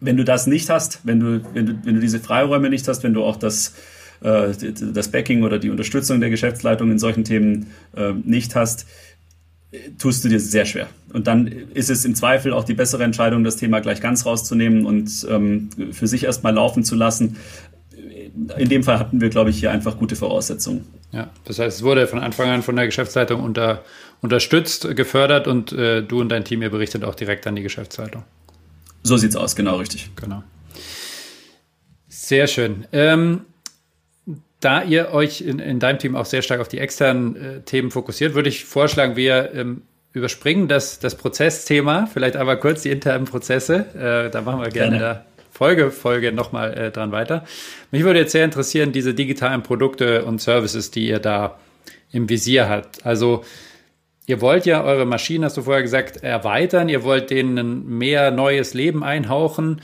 Wenn du das nicht hast, wenn du, wenn du, wenn du diese Freiräume nicht hast, wenn du auch das, uh, das Backing oder die Unterstützung der Geschäftsleitung in solchen Themen uh, nicht hast, tust du dir sehr schwer. Und dann ist es im Zweifel auch die bessere Entscheidung, das Thema gleich ganz rauszunehmen und ähm, für sich erstmal laufen zu lassen. In dem Fall hatten wir, glaube ich, hier einfach gute Voraussetzungen. Ja, das heißt, es wurde von Anfang an von der Geschäftsleitung unter, unterstützt, gefördert und äh, du und dein Team, ihr berichtet auch direkt an die Geschäftsleitung. So sieht's aus, genau richtig. Genau. Sehr schön. Ähm, da ihr euch in, in deinem Team auch sehr stark auf die externen äh, Themen fokussiert, würde ich vorschlagen, wir ähm, überspringen das, das Prozessthema, vielleicht aber kurz die internen Prozesse. Äh, da machen wir gerne, gerne. Folge, Folge nochmal äh, dran weiter. Mich würde jetzt sehr interessieren, diese digitalen Produkte und Services, die ihr da im Visier habt. Also ihr wollt ja eure Maschinen, hast du vorher gesagt, erweitern, ihr wollt denen mehr neues Leben einhauchen.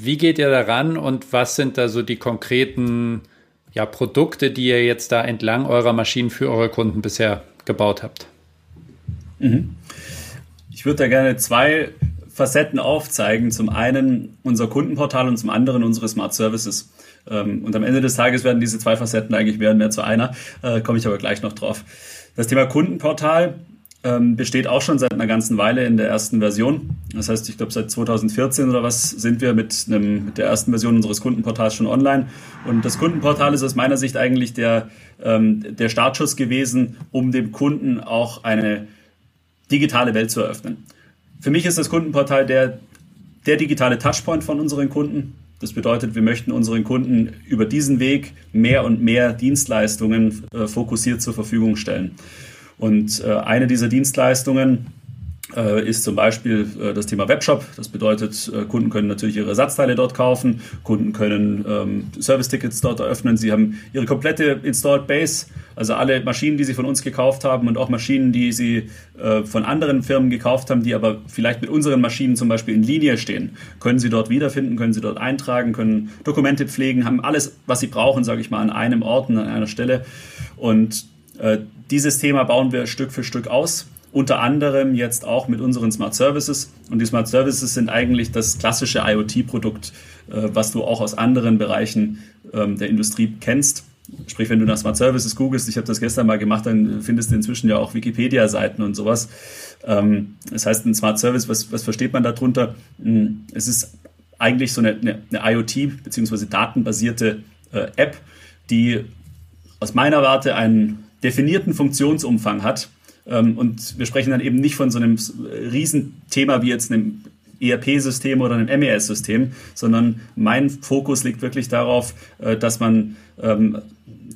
Wie geht ihr daran und was sind da so die konkreten ja, Produkte, die ihr jetzt da entlang eurer Maschinen für eure Kunden bisher gebaut habt? Mhm. Ich würde da gerne zwei Facetten aufzeigen. Zum einen unser Kundenportal und zum anderen unsere Smart Services. Ähm, und am Ende des Tages werden diese zwei Facetten eigentlich mehr und mehr zu einer. Äh, komme ich aber gleich noch drauf. Das Thema Kundenportal ähm, besteht auch schon seit einer ganzen Weile in der ersten Version. Das heißt, ich glaube, seit 2014 oder was sind wir mit, einem, mit der ersten Version unseres Kundenportals schon online. Und das Kundenportal ist aus meiner Sicht eigentlich der, ähm, der Startschuss gewesen, um dem Kunden auch eine digitale Welt zu eröffnen. Für mich ist das Kundenportal der, der digitale Touchpoint von unseren Kunden. Das bedeutet, wir möchten unseren Kunden über diesen Weg mehr und mehr Dienstleistungen äh, fokussiert zur Verfügung stellen. Und äh, eine dieser Dienstleistungen äh, ist zum Beispiel äh, das Thema Webshop. Das bedeutet, Kunden können natürlich ihre Ersatzteile dort kaufen, Kunden können ähm, Service-Tickets dort eröffnen, sie haben ihre komplette Installed Base, also alle Maschinen, die sie von uns gekauft haben und auch Maschinen, die sie äh, von anderen Firmen gekauft haben, die aber vielleicht mit unseren Maschinen zum Beispiel in Linie stehen, können sie dort wiederfinden, können sie dort eintragen, können Dokumente pflegen, haben alles, was sie brauchen, sage ich mal, an einem Ort und an einer Stelle. Und dieses Thema bauen wir Stück für Stück aus unter anderem jetzt auch mit unseren Smart Services. Und die Smart Services sind eigentlich das klassische IoT-Produkt, äh, was du auch aus anderen Bereichen ähm, der Industrie kennst. Sprich, wenn du nach Smart Services googelst, ich habe das gestern mal gemacht, dann findest du inzwischen ja auch Wikipedia-Seiten und sowas. Ähm, das heißt, ein Smart Service, was, was versteht man darunter? Hm, es ist eigentlich so eine, eine, eine IoT- bzw. datenbasierte äh, App, die aus meiner Warte einen definierten Funktionsumfang hat, ähm, und wir sprechen dann eben nicht von so einem Riesenthema wie jetzt einem ERP-System oder einem MES-System, sondern mein Fokus liegt wirklich darauf, äh, dass man ähm,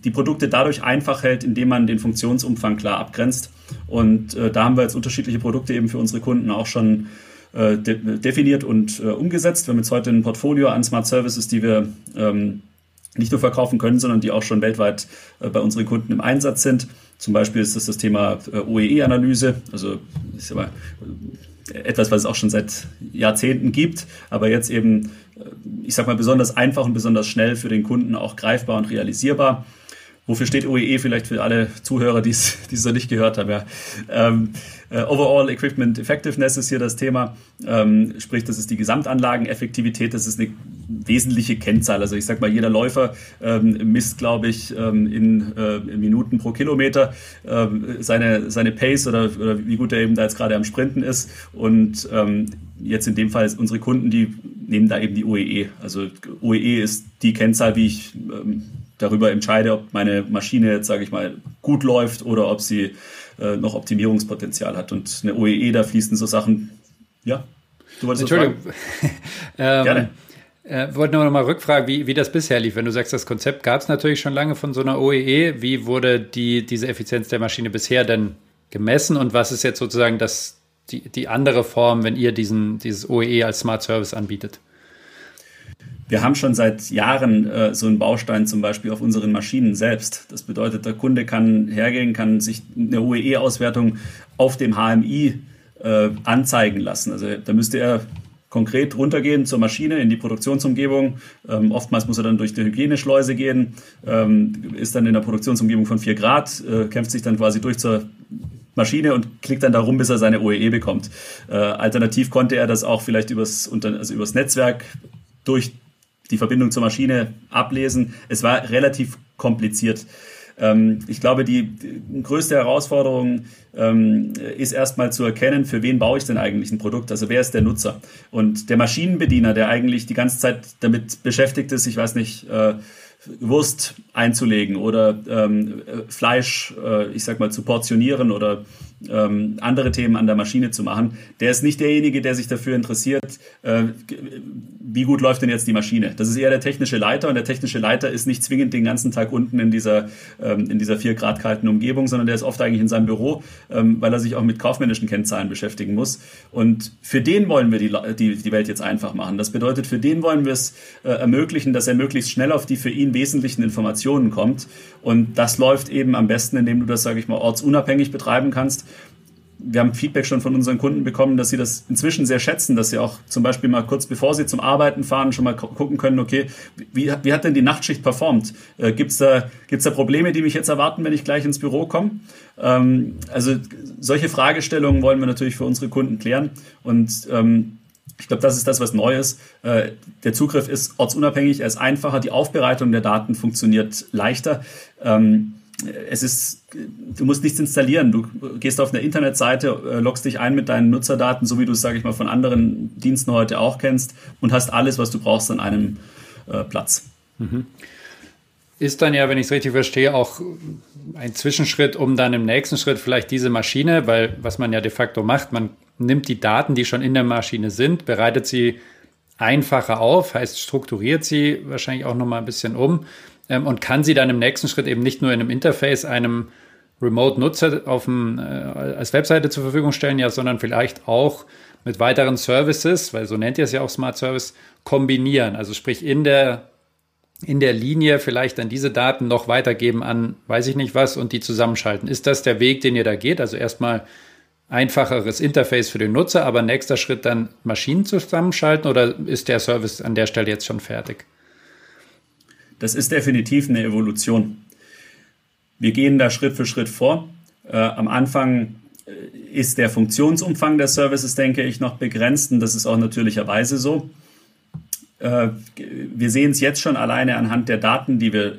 die Produkte dadurch einfach hält, indem man den Funktionsumfang klar abgrenzt. Und äh, da haben wir jetzt unterschiedliche Produkte eben für unsere Kunden auch schon äh, definiert und umgesetzt. Wir haben jetzt heute ein Portfolio an Smart Services, die wir ähm, nicht nur verkaufen können, sondern die auch schon weltweit bei unseren Kunden im Einsatz sind. Zum Beispiel ist das das Thema äh, OEE-Analyse, also ist aber etwas, was es auch schon seit Jahrzehnten gibt, aber jetzt eben, äh, ich sag mal, besonders einfach und besonders schnell für den Kunden auch greifbar und realisierbar. Wofür steht OEE vielleicht für alle Zuhörer, die es noch nicht gehört haben? Ja. Ähm, äh, Overall Equipment Effectiveness ist hier das Thema. Ähm, sprich, das ist die Gesamtanlageneffektivität, das ist eine wesentliche Kennzahl. Also ich sag mal, jeder Läufer ähm, misst, glaube ich, ähm, in, äh, in, Minuten pro Kilometer ähm, seine, seine Pace oder, oder, wie gut er eben da jetzt gerade am Sprinten ist. Und ähm, jetzt in dem Fall unsere Kunden, die nehmen da eben die OEE. Also OEE ist die Kennzahl, wie ich ähm, darüber entscheide, ob meine Maschine jetzt, sage ich mal, gut läuft oder ob sie äh, noch Optimierungspotenzial hat. Und eine OEE, da fließen so Sachen, ja, du wolltest Entschuldigung. <laughs> ähm, Gerne. Äh, wollte nur noch mal rückfragen, wie, wie das bisher lief. Wenn du sagst, das Konzept gab es natürlich schon lange von so einer OEE. Wie wurde die, diese Effizienz der Maschine bisher denn gemessen und was ist jetzt sozusagen das, die, die andere Form, wenn ihr diesen, dieses OEE als Smart Service anbietet? Wir haben schon seit Jahren äh, so einen Baustein zum Beispiel auf unseren Maschinen selbst. Das bedeutet, der Kunde kann hergehen, kann sich eine OEE-Auswertung auf dem HMI äh, anzeigen lassen. Also da müsste er konkret runtergehen zur Maschine in die Produktionsumgebung. Ähm, oftmals muss er dann durch die Hygieneschleuse gehen, ähm, ist dann in der Produktionsumgebung von 4 Grad, äh, kämpft sich dann quasi durch zur Maschine und klickt dann darum, bis er seine OEE bekommt. Äh, alternativ konnte er das auch vielleicht übers, also übers Netzwerk durch die Verbindung zur Maschine ablesen. Es war relativ kompliziert. Ähm, ich glaube, die, größte Herausforderung ähm, ist erstmal zu erkennen, für wen baue ich denn eigentlich ein Produkt? Also wer ist der Nutzer? Und der Maschinenbediener, der eigentlich die ganze Zeit damit beschäftigt ist, ich weiß nicht, äh, Wurst einzulegen oder ähm, Fleisch, äh, ich sag mal, zu portionieren oder ähm, andere Themen an der Maschine zu machen. Der ist nicht derjenige, der sich dafür interessiert, äh, wie gut läuft denn jetzt die Maschine. Das ist eher der technische Leiter und der technische Leiter ist nicht zwingend den ganzen Tag unten in dieser, ähm, in dieser vier Grad kalten Umgebung, sondern der ist oft eigentlich in seinem Büro, ähm, weil er sich auch mit kaufmännischen Kennzahlen beschäftigen muss. Und für den wollen wir die, die, die Welt jetzt einfach machen. Das bedeutet, für den wollen wir es äh, ermöglichen, dass er möglichst schnell auf die für ihn wesentlichen Informationen kommt. Und das läuft eben am besten, indem du das, sage ich mal, ortsunabhängig betreiben kannst wir haben Feedback schon von unseren Kunden bekommen, dass sie das inzwischen sehr schätzen, dass sie auch zum Beispiel mal kurz bevor sie zum Arbeiten fahren schon mal gucken können, okay, wie, wie hat denn die Nachtschicht performt? Äh, Gibt es da, gibt's da Probleme, die mich jetzt erwarten, wenn ich gleich ins Büro komme? Ähm, also solche Fragestellungen wollen wir natürlich für unsere Kunden klären und ähm, ich glaube, das ist das, was neu ist. Äh, der Zugriff ist ortsunabhängig, er ist einfacher, die Aufbereitung der Daten funktioniert leichter. Ähm, es ist, du musst nichts installieren. Du gehst auf eine Internetseite, äh, loggst dich ein mit deinen Nutzerdaten, so wie du es, sage ich mal, von anderen Diensten heute auch kennst und hast alles, was du brauchst an einem äh, Platz. Mhm. Ist dann ja, wenn ich es richtig verstehe, auch ein Zwischenschritt, um dann im nächsten Schritt vielleicht diese Maschine, weil was man ja de facto macht, man nimmt die Daten, die schon in der Maschine sind, bereitet sie einfacher auf, heißt strukturiert sie wahrscheinlich auch nochmal ein bisschen um ähm, und kann sie dann im nächsten Schritt eben nicht nur in einem Interface einem Remote-Nutzer äh, als Webseite zur Verfügung stellen, ja, sondern vielleicht auch mit weiteren Services, weil so nennt ihr es ja auch Smart Service, kombinieren. Also sprich in der, in der Linie vielleicht dann diese Daten noch weitergeben an weiß ich nicht was und die zusammenschalten. Ist das der Weg, den ihr da geht? Also erstmal einfacheres Interface für den Nutzer, aber nächster Schritt dann Maschinen zusammenschalten oder ist der Service an der Stelle jetzt schon fertig? Das ist definitiv eine Evolution. Wir gehen da Schritt für Schritt vor. Äh, am Anfang äh, ist der Funktionsumfang der Services, denke ich, noch begrenzt und das ist auch natürlicherweise so. Äh, wir sehen es jetzt schon alleine anhand der Daten, die wir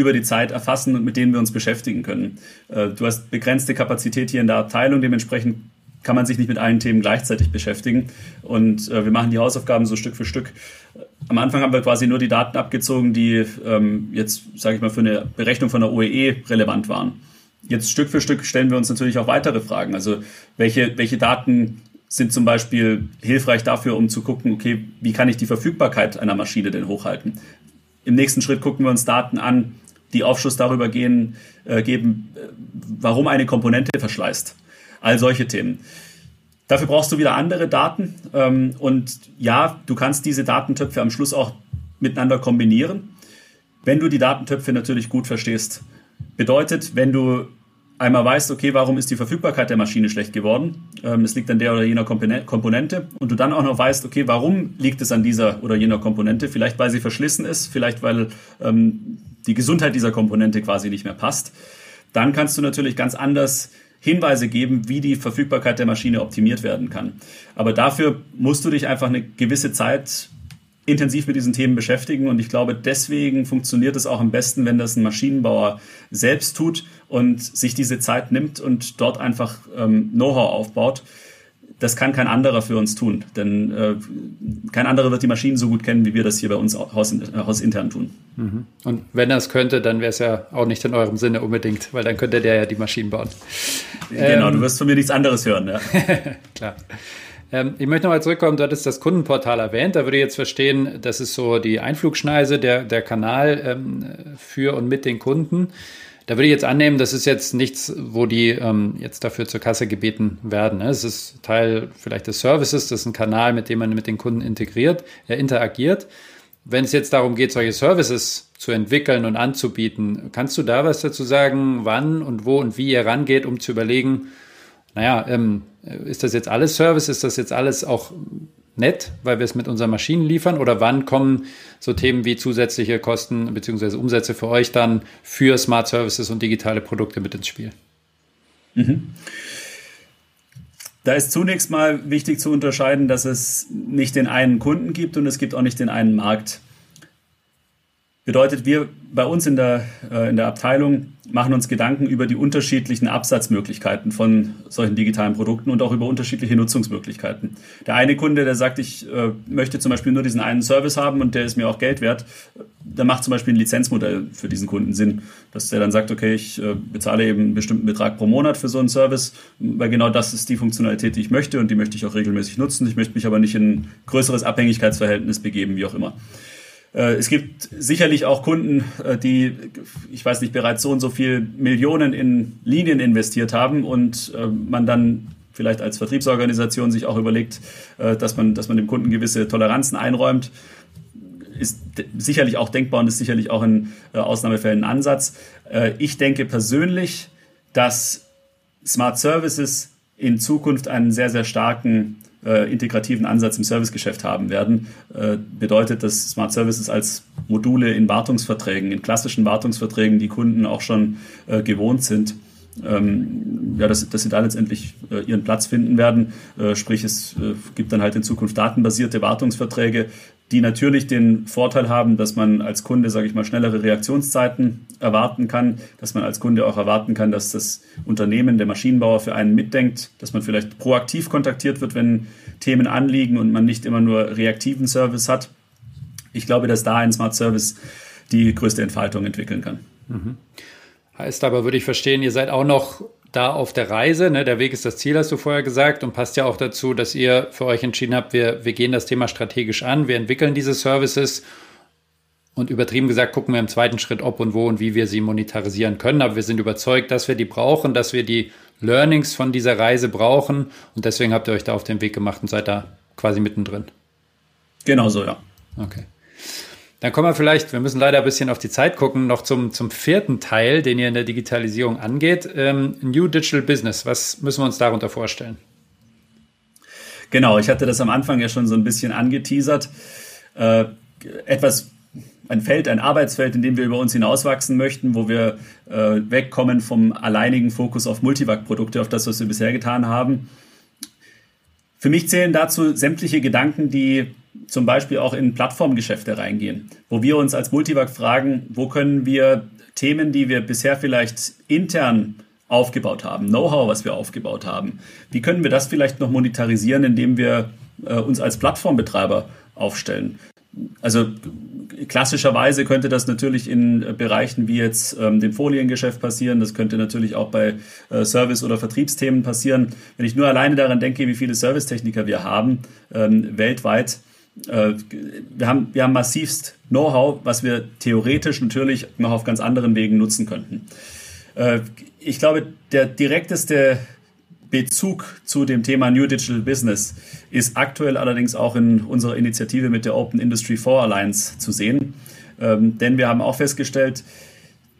über die Zeit erfassen und mit denen wir uns beschäftigen können. Äh, du hast begrenzte Kapazität hier in der Abteilung, dementsprechend kann man sich nicht mit allen Themen gleichzeitig beschäftigen. Und äh, wir machen die Hausaufgaben so Stück für Stück. Am Anfang haben wir quasi nur die Daten abgezogen, die ähm, jetzt, sage ich mal, für eine Berechnung von der OEE relevant waren. Jetzt Stück für Stück stellen wir uns natürlich auch weitere Fragen. Also welche, welche Daten sind zum Beispiel hilfreich dafür, um zu gucken, okay, wie kann ich die Verfügbarkeit einer Maschine denn hochhalten? Im nächsten Schritt gucken wir uns Daten an, die Aufschluss darüber gehen, äh, geben, äh, warum eine Komponente verschleißt. All solche Themen. Dafür brauchst du wieder andere Daten. Ähm, und ja, du kannst diese Datentöpfe am Schluss auch miteinander kombinieren, wenn du die Datentöpfe natürlich gut verstehst. Bedeutet, wenn du einmal weißt, okay, warum ist die Verfügbarkeit der Maschine schlecht geworden? Ähm, es liegt an der oder jener Komponente. Und du dann auch noch weißt, okay, warum liegt es an dieser oder jener Komponente? Vielleicht, weil sie verschlissen ist, vielleicht, weil ähm, die Gesundheit dieser Komponente quasi nicht mehr passt. Dann kannst du natürlich ganz anders Hinweise geben, wie die Verfügbarkeit der Maschine optimiert werden kann. Aber dafür musst du dich einfach eine gewisse Zeit intensiv mit diesen Themen beschäftigen. Und ich glaube, deswegen funktioniert es auch am besten, wenn das ein Maschinenbauer selbst tut und sich diese Zeit nimmt und dort einfach ähm, Know-how aufbaut. Das kann kein anderer für uns tun, denn äh, kein anderer wird die Maschinen so gut kennen, wie wir das hier bei uns haus, äh, hausintern tun. Mhm. Und wenn er es könnte, dann wäre es ja auch nicht in eurem Sinne unbedingt, weil dann könnte der ja die Maschinen bauen. Genau, ähm, du wirst von mir nichts anderes hören. Ja. <laughs> Klar. Ähm, ich möchte nochmal zurückkommen, du hattest das Kundenportal erwähnt. Da würde ich jetzt verstehen, das ist so die Einflugschneise, der, der Kanal ähm, für und mit den Kunden. Da würde ich jetzt annehmen, das ist jetzt nichts, wo die ähm, jetzt dafür zur Kasse gebeten werden. Ne? Es ist Teil vielleicht des Services, das ist ein Kanal, mit dem man mit den Kunden integriert, er interagiert. Wenn es jetzt darum geht, solche Services zu entwickeln und anzubieten, kannst du da was dazu sagen, wann und wo und wie ihr rangeht, um zu überlegen, naja, ähm, ist das jetzt alles Service? Ist das jetzt alles auch nett, weil wir es mit unseren Maschinen liefern? Oder wann kommen so Themen wie zusätzliche Kosten bzw. Umsätze für euch dann für Smart Services und digitale Produkte mit ins Spiel? Mhm. Da ist zunächst mal wichtig zu unterscheiden, dass es nicht den einen Kunden gibt und es gibt auch nicht den einen Markt. Bedeutet, wir bei uns in der, äh, in der Abteilung machen uns Gedanken über die unterschiedlichen Absatzmöglichkeiten von solchen digitalen Produkten und auch über unterschiedliche Nutzungsmöglichkeiten. Der eine Kunde, der sagt, ich äh, möchte zum Beispiel nur diesen einen Service haben und der ist mir auch Geld wert, da macht zum Beispiel ein Lizenzmodell für diesen Kunden Sinn, dass der dann sagt, okay, ich äh, bezahle eben einen bestimmten Betrag pro Monat für so einen Service, weil genau das ist die Funktionalität, die ich möchte und die möchte ich auch regelmäßig nutzen. Ich möchte mich aber nicht in ein größeres Abhängigkeitsverhältnis begeben, wie auch immer. Äh, es gibt sicherlich auch Kunden, äh, die, ich weiß nicht, bereits so und so viel Millionen in Linien investiert haben und äh, man dann vielleicht als Vertriebsorganisation sich auch überlegt, dass man, dass man dem Kunden gewisse Toleranzen einräumt. Ist sicherlich auch denkbar und ist sicherlich auch in Ausnahmefällen ein Ansatz. Ich denke persönlich, dass Smart Services in Zukunft einen sehr, sehr starken äh, integrativen Ansatz im Servicegeschäft haben werden, äh, bedeutet, dass Smart Services als Module in Wartungsverträgen, in klassischen Wartungsverträgen, die Kunden auch schon äh, gewohnt sind, ähm, ja, dass, dass sie da letztendlich äh, ihren Platz finden werden. Äh, sprich, es äh, gibt dann halt in Zukunft datenbasierte Wartungsverträge, die natürlich den Vorteil haben, dass man als Kunde, sage ich mal, schnellere Reaktionszeiten erwarten kann, dass man als Kunde auch erwarten kann, dass das Unternehmen, der Maschinenbauer für einen mitdenkt, dass man vielleicht proaktiv kontaktiert wird, wenn Themen anliegen und man nicht immer nur reaktiven Service hat. Ich glaube, dass da ein Smart Service die größte Entfaltung entwickeln kann. Mhm. Heißt aber, würde ich verstehen, ihr seid auch noch da auf der Reise. Ne? Der Weg ist das Ziel, hast du vorher gesagt, und passt ja auch dazu, dass ihr für euch entschieden habt, wir, wir gehen das Thema strategisch an, wir entwickeln diese Services Und übertrieben gesagt gucken wir im zweiten Schritt, ob und wo und wie wir sie monetarisieren können. Aber wir sind überzeugt, dass wir die brauchen, dass wir die Learnings von dieser Reise brauchen. Und deswegen habt ihr euch da auf den Weg gemacht und seid da quasi mittendrin. Genau so, ja. Okay. Dann kommen wir vielleicht, wir müssen leider ein bisschen auf die Zeit gucken, noch zum, zum vierten Teil, den ihr in der Digitalisierung angeht. Ähm, New Digital Business. Was müssen wir uns darunter vorstellen? Genau, ich hatte das am Anfang ja schon so ein bisschen angeteasert. Äh, etwas, ein Feld, ein Arbeitsfeld, in dem wir über uns hinauswachsen möchten, wo wir äh, wegkommen vom alleinigen Fokus auf Multivac-Produkte, auf das, was wir bisher getan haben. Für mich zählen dazu sämtliche Gedanken, die zum Beispiel auch in Plattformgeschäfte reingehen, wo wir uns als Multivac fragen, wo können wir Themen, die wir bisher vielleicht intern aufgebaut haben, Know-how, was wir aufgebaut haben, wie können wir das vielleicht noch monetarisieren, indem wir äh, uns als Plattformbetreiber aufstellen? Also klassischerweise könnte das natürlich in Bereichen wie jetzt ähm, dem Foliengeschäft passieren. Das könnte natürlich auch bei äh, Service- oder Vertriebsthemen passieren. Wenn ich nur alleine daran denke, wie viele Servicetechniker wir haben ähm, weltweit, äh, wir haben, wir haben massivst Know-how, was wir theoretisch natürlich noch auf ganz anderen Wegen nutzen könnten. Äh, ich glaube, der direkteste Bezug zu dem Thema New Digital Business ist aktuell allerdings auch in unserer Initiative mit der Open Industry 4 Alliance zu sehen. Ähm, denn wir haben auch festgestellt,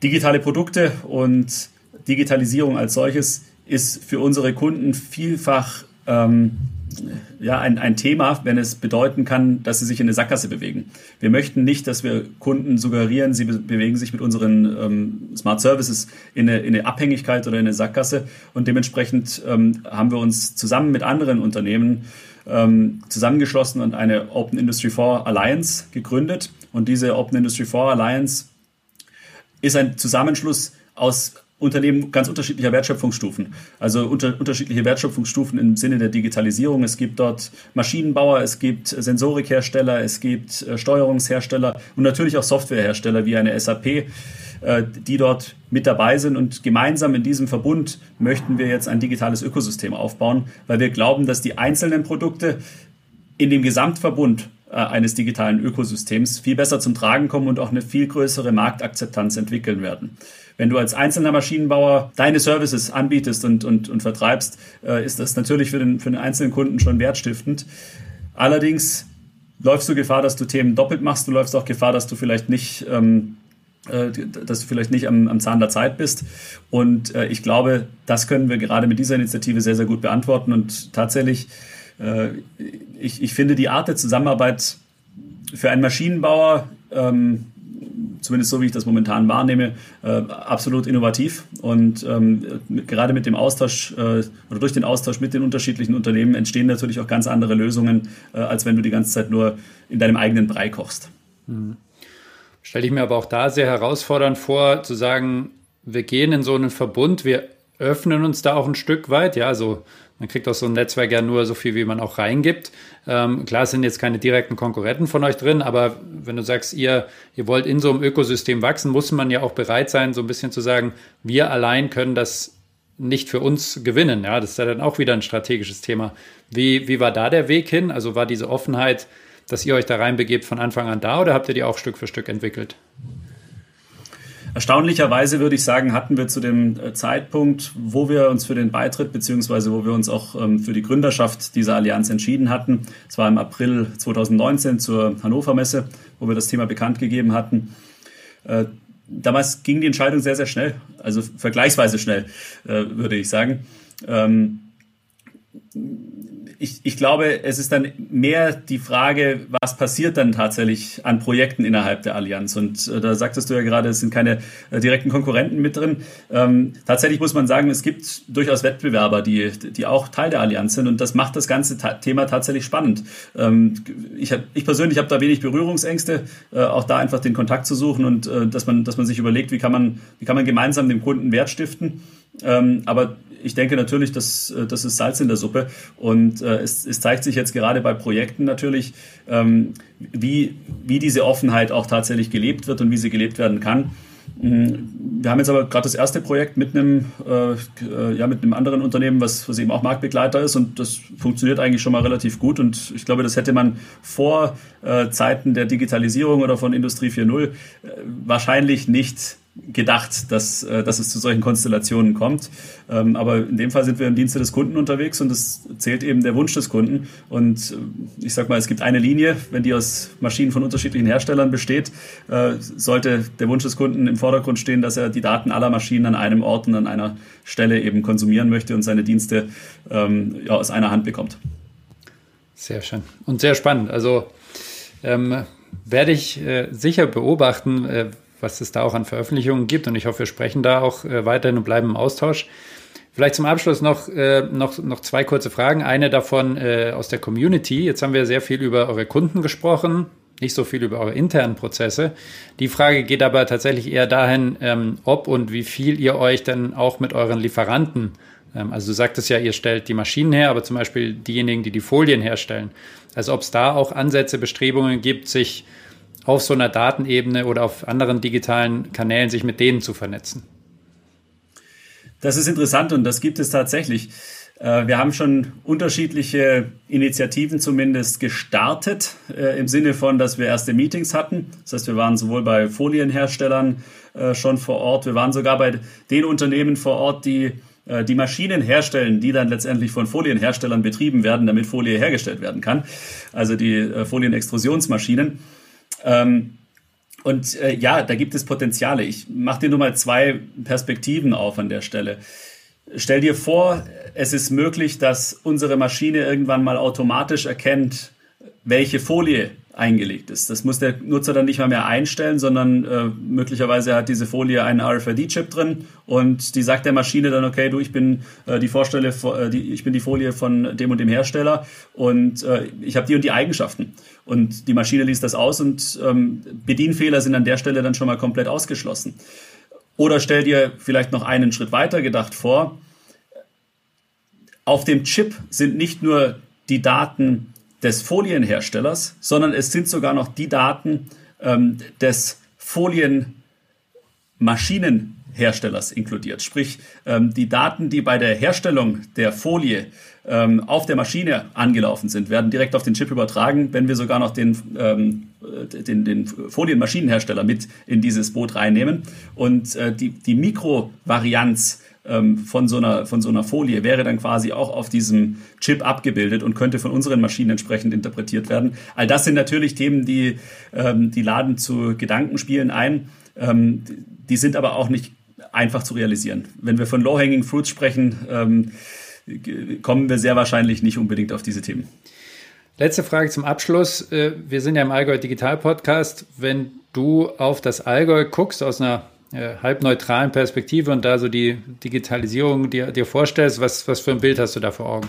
digitale Produkte und Digitalisierung als solches ist für unsere Kunden vielfach ähm, ja, ein, ein Thema, wenn es bedeuten kann, dass sie sich in eine Sackgasse bewegen. Wir möchten nicht, dass wir Kunden suggerieren, sie be bewegen sich mit unseren ähm, Smart Services in eine, in eine Abhängigkeit oder in eine Sackgasse. Und dementsprechend ähm, haben wir uns zusammen mit anderen Unternehmen ähm, zusammengeschlossen und eine Open Industry 4 Alliance gegründet. Und diese Open Industry 4 Alliance ist ein Zusammenschluss aus Unternehmen ganz unterschiedlicher Wertschöpfungsstufen. Also unter, unterschiedliche Wertschöpfungsstufen im Sinne der Digitalisierung. Es gibt dort Maschinenbauer, es gibt Sensorikhersteller, es gibt äh, Steuerungshersteller und natürlich auch Softwarehersteller wie eine SAP, äh, die dort mit dabei sind. Und gemeinsam in diesem Verbund möchten wir jetzt ein digitales Ökosystem aufbauen, weil wir glauben, dass die einzelnen Produkte in dem Gesamtverbund eines digitalen Ökosystems viel besser zum Tragen kommen und auch eine viel größere Marktakzeptanz entwickeln werden. Wenn du als einzelner Maschinenbauer deine Services anbietest und, und, und vertreibst, äh, ist das natürlich für den, für den einzelnen Kunden schon wertstiftend. Allerdings läufst du Gefahr, dass du Themen doppelt machst. Du läufst auch Gefahr, dass du vielleicht nicht, ähm, äh, dass du vielleicht nicht am, am Zahn der Zeit bist. Und äh, ich glaube, das können wir gerade mit dieser Initiative sehr, sehr gut beantworten. Und tatsächlich, äh, ich, ich finde die Art der Zusammenarbeit für einen Maschinenbauer ähm, zumindest so wie ich das momentan wahrnehme, äh, absolut innovativ. Und ähm, gerade mit dem Austausch äh, oder durch den Austausch mit den unterschiedlichen Unternehmen entstehen natürlich auch ganz andere Lösungen, äh, als wenn du die ganze Zeit nur in deinem eigenen Brei kochst. Mhm. Stelle ich mir aber auch da sehr herausfordernd vor, zu sagen, wir gehen in so einen Verbund, wir öffnen uns da auch ein Stück weit, ja, also man kriegt aus so ein Netzwerk ja nur so viel, wie man auch reingibt. Ähm, klar sind jetzt keine direkten Konkurrenten von euch drin, aber wenn du sagst, ihr, ihr wollt in so einem Ökosystem wachsen, muss man ja auch bereit sein, so ein bisschen zu sagen, wir allein können das nicht für uns gewinnen. Ja, das ist ja dann auch wieder ein strategisches Thema. Wie, wie war da der Weg hin? Also war diese Offenheit, dass ihr euch da reinbegebt, von Anfang an da oder habt ihr die auch Stück für Stück entwickelt? Erstaunlicherweise würde ich sagen, hatten wir zu dem äh, Zeitpunkt, wo wir uns für den Beitritt beziehungsweise wo wir uns auch ähm, für die Gründerschaft dieser Allianz entschieden hatten, es war im April 2019 zur Hannover Messe, wo wir das Thema bekannt gegeben hatten. Äh, damals ging die Entscheidung sehr, sehr schnell, also vergleichsweise schnell, äh, würde ich sagen. Ich, ich glaube, es ist dann mehr die Frage, was passiert dann tatsächlich an Projekten innerhalb der Allianz. Und äh, da sagtest du ja gerade, es sind keine äh, direkten Konkurrenten mit drin. Ähm, tatsächlich muss man sagen, es gibt durchaus Wettbewerber, die, die auch Teil der Allianz sind. Und das macht das ganze ta Thema tatsächlich spannend. Ähm, ich, hab, ich persönlich habe da wenig Berührungsängste, äh, auch da einfach den Kontakt zu suchen und äh, dass, man, dass man sich überlegt, wie kann man, wie kann man gemeinsam dem Kunden Wert stiften. Ähm, aber ich denke natürlich, dass äh, das ist Salz in der Suppe. Und äh, es, es, zeigt sich jetzt gerade bei Projekten natürlich, ähm, wie, wie diese Offenheit auch tatsächlich gelebt wird und wie sie gelebt werden kann. Mm, wir haben jetzt aber gerade das erste Projekt mit einem, äh, ja, mit einem anderen Unternehmen, was, was eben auch Marktbegleiter ist und das funktioniert eigentlich schon mal relativ gut und ich glaube, das hätte man vor äh, Zeiten der Digitalisierung oder von Industrie 4.0 äh, wahrscheinlich nicht gedacht, dass, äh, dass es zu solchen Konstellationen kommt. Ähm, aber in dem Fall sind wir im Dienste des Kunden unterwegs und es zählt eben der Wunsch des Kunden. Und äh, ich sag mal, es gibt eine Linie, wenn die aus Maschinen von unterschiedlichen Herstellern besteht, äh, sollte der Wunsch des Kunden im Vordergrund stehen, dass er die Daten aller Maschinen an einem Ort und an einer Stelle eben konsumieren möchte und seine Dienste ähm, ja, aus einer Hand bekommt. Sehr schön und sehr spannend. Also ähm, werde ich äh, sicher beobachten, äh, was es da auch an Veröffentlichungen gibt. Und ich hoffe, wir sprechen da auch äh, weiterhin und bleiben im Austausch. Vielleicht zum Abschluss noch, äh, noch, noch zwei kurze Fragen. Eine davon äh, aus der Community. Jetzt haben wir sehr viel über eure Kunden gesprochen, nicht so viel über eure internen Prozesse. Die Frage geht aber tatsächlich eher dahin, ähm, ob und wie viel ihr euch denn auch mit euren Lieferanten, ähm, also du sagtest ja, ihr stellt die Maschinen her, aber zum Beispiel diejenigen, die die Folien herstellen, also ob es da auch Ansätze, Bestrebungen gibt, sich auf so einer Datenebene oder auf anderen digitalen Kanälen sich mit denen zu vernetzen? Das ist interessant und das gibt es tatsächlich. Äh, wir haben schon unterschiedliche Initiativen zumindest gestartet, äh, im Sinne von, dass wir erste Meetings hatten. Das heißt, wir waren sowohl bei Folienherstellern äh, schon vor Ort, wir waren sogar bei den Unternehmen vor Ort, die die Maschinen herstellen, die dann letztendlich von Folienherstellern betrieben werden, damit Folie hergestellt werden kann. Also die Folienextrusionsmaschinen. Ähm, und äh, ja, da gibt es Potenziale. Ich mache dir nur mal zwei Perspektiven auf an der Stelle. Stell dir vor, es ist möglich, dass unsere Maschine irgendwann mal automatisch erkennt, welche Folie eingelegt ist. Das muss der Nutzer dann nicht mal mehr einstellen, sondern äh, möglicherweise hat diese Folie einen RFID-Chip drin und die sagt der Maschine dann, okay, du, ich bin äh, die Vorstelle, äh, die, ich bin die Folie von dem und dem Hersteller und äh, ich habe die und die Eigenschaften. Und die Maschine liest das aus und ähm, Bedienfehler sind an der Stelle dann schon mal komplett ausgeschlossen. Oder stell dir vielleicht noch einen Schritt weiter gedacht vor. Auf dem Chip sind nicht nur die Daten des Folienherstellers, sondern es sind sogar noch die Daten ähm, des Folienmaschinenherstellers inkludiert. Sprich, ähm, die Daten, die bei der Herstellung der Folie ähm, auf der Maschine angelaufen sind, werden direkt auf den Chip übertragen, wenn wir sogar noch den, ähm, den, den Folienmaschinenhersteller mit in dieses Boot reinnehmen. Und äh, die, die Mikrovarianz ähm, von, so einer, von so einer Folie wäre dann quasi auch auf diesem Chip abgebildet und könnte von unseren Maschinen entsprechend interpretiert werden. All das sind natürlich Themen, die, ähm, die laden zu Gedankenspielen ein. Ähm, die sind aber auch nicht einfach zu realisieren. Wenn wir von Low-Hanging Fruits sprechen, ähm, kommen wir sehr wahrscheinlich nicht unbedingt auf diese Themen. Letzte Frage zum Abschluss. Äh, wir sind ja im Allgäu Digital Podcast. Wenn du auf das Allgäu guckst aus einer äh, halbneutralen Perspektive und da so die Digitalisierung dir, dir vorstellst, was, was für ein Bild hast du da vor Augen?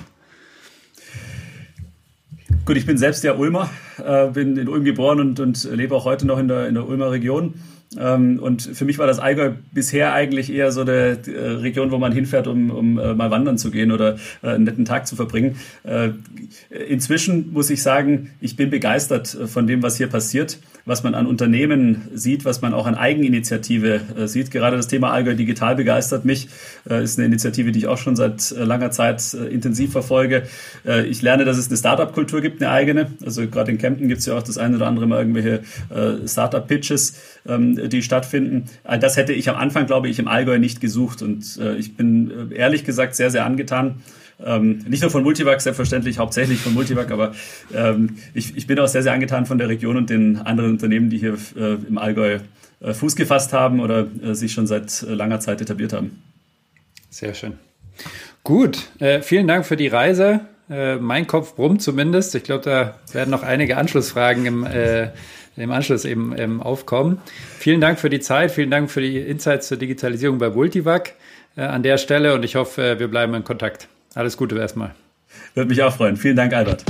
Gut, ich bin selbst der Ulmer, äh, bin in Ulm geboren und, und lebe auch heute noch in der, in der Ulmer Region. Ähm, und für mich war das Allgäu bisher eigentlich eher so eine Region, wo man hinfährt, um, um äh, mal wandern zu gehen oder äh, einen netten Tag zu verbringen. Äh, inzwischen muss ich sagen, ich bin begeistert von dem, was hier passiert was man an Unternehmen sieht, was man auch an Eigeninitiative äh, sieht. Gerade das Thema Allgäu Digital begeistert mich. Äh, ist eine Initiative, die ich auch schon seit äh, langer Zeit äh, intensiv verfolge. Äh, ich lerne, dass es eine Startup-Kultur gibt, eine eigene. Also gerade in Kempten gibt es ja auch das eine oder andere mal irgendwelche äh, Startup-Pitches, die stattfinden. All das hätte ich am Anfang, glaube ich, im Allgäu nicht gesucht. Und ich bin ehrlich gesagt sehr, sehr angetan ähm, nicht nur von Multivac, selbstverständlich, hauptsächlich von Multivac, aber ähm, ich, ich bin auch sehr, sehr angetan von der Region und den anderen Unternehmen, die hier äh, im Allgäu äh, Fuß gefasst haben oder äh, sich schon seit äh, langer Zeit etabliert haben. Sehr schön. Gut, äh, vielen Dank für die Reise. Äh, mein Kopf brummt zumindest. Ich glaube, da werden noch einige Anschlussfragen im, im Anschluss eben ähm, aufkommen. Vielen Dank für die Zeit, vielen Dank für die Insights zur Digitalisierung bei Multivac an der Stelle und ich hoffe, wir bleiben in Kontakt. Alles Gute erstmal. Würde mich auch freuen. Vielen Dank, Albert.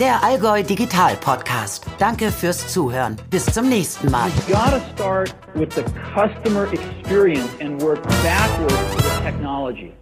Der Allgäu Digital Podcast. Danke fürs Zuhören. Bis zum nächsten Mal. Gotta start with the customer experience and work backwards to the technology.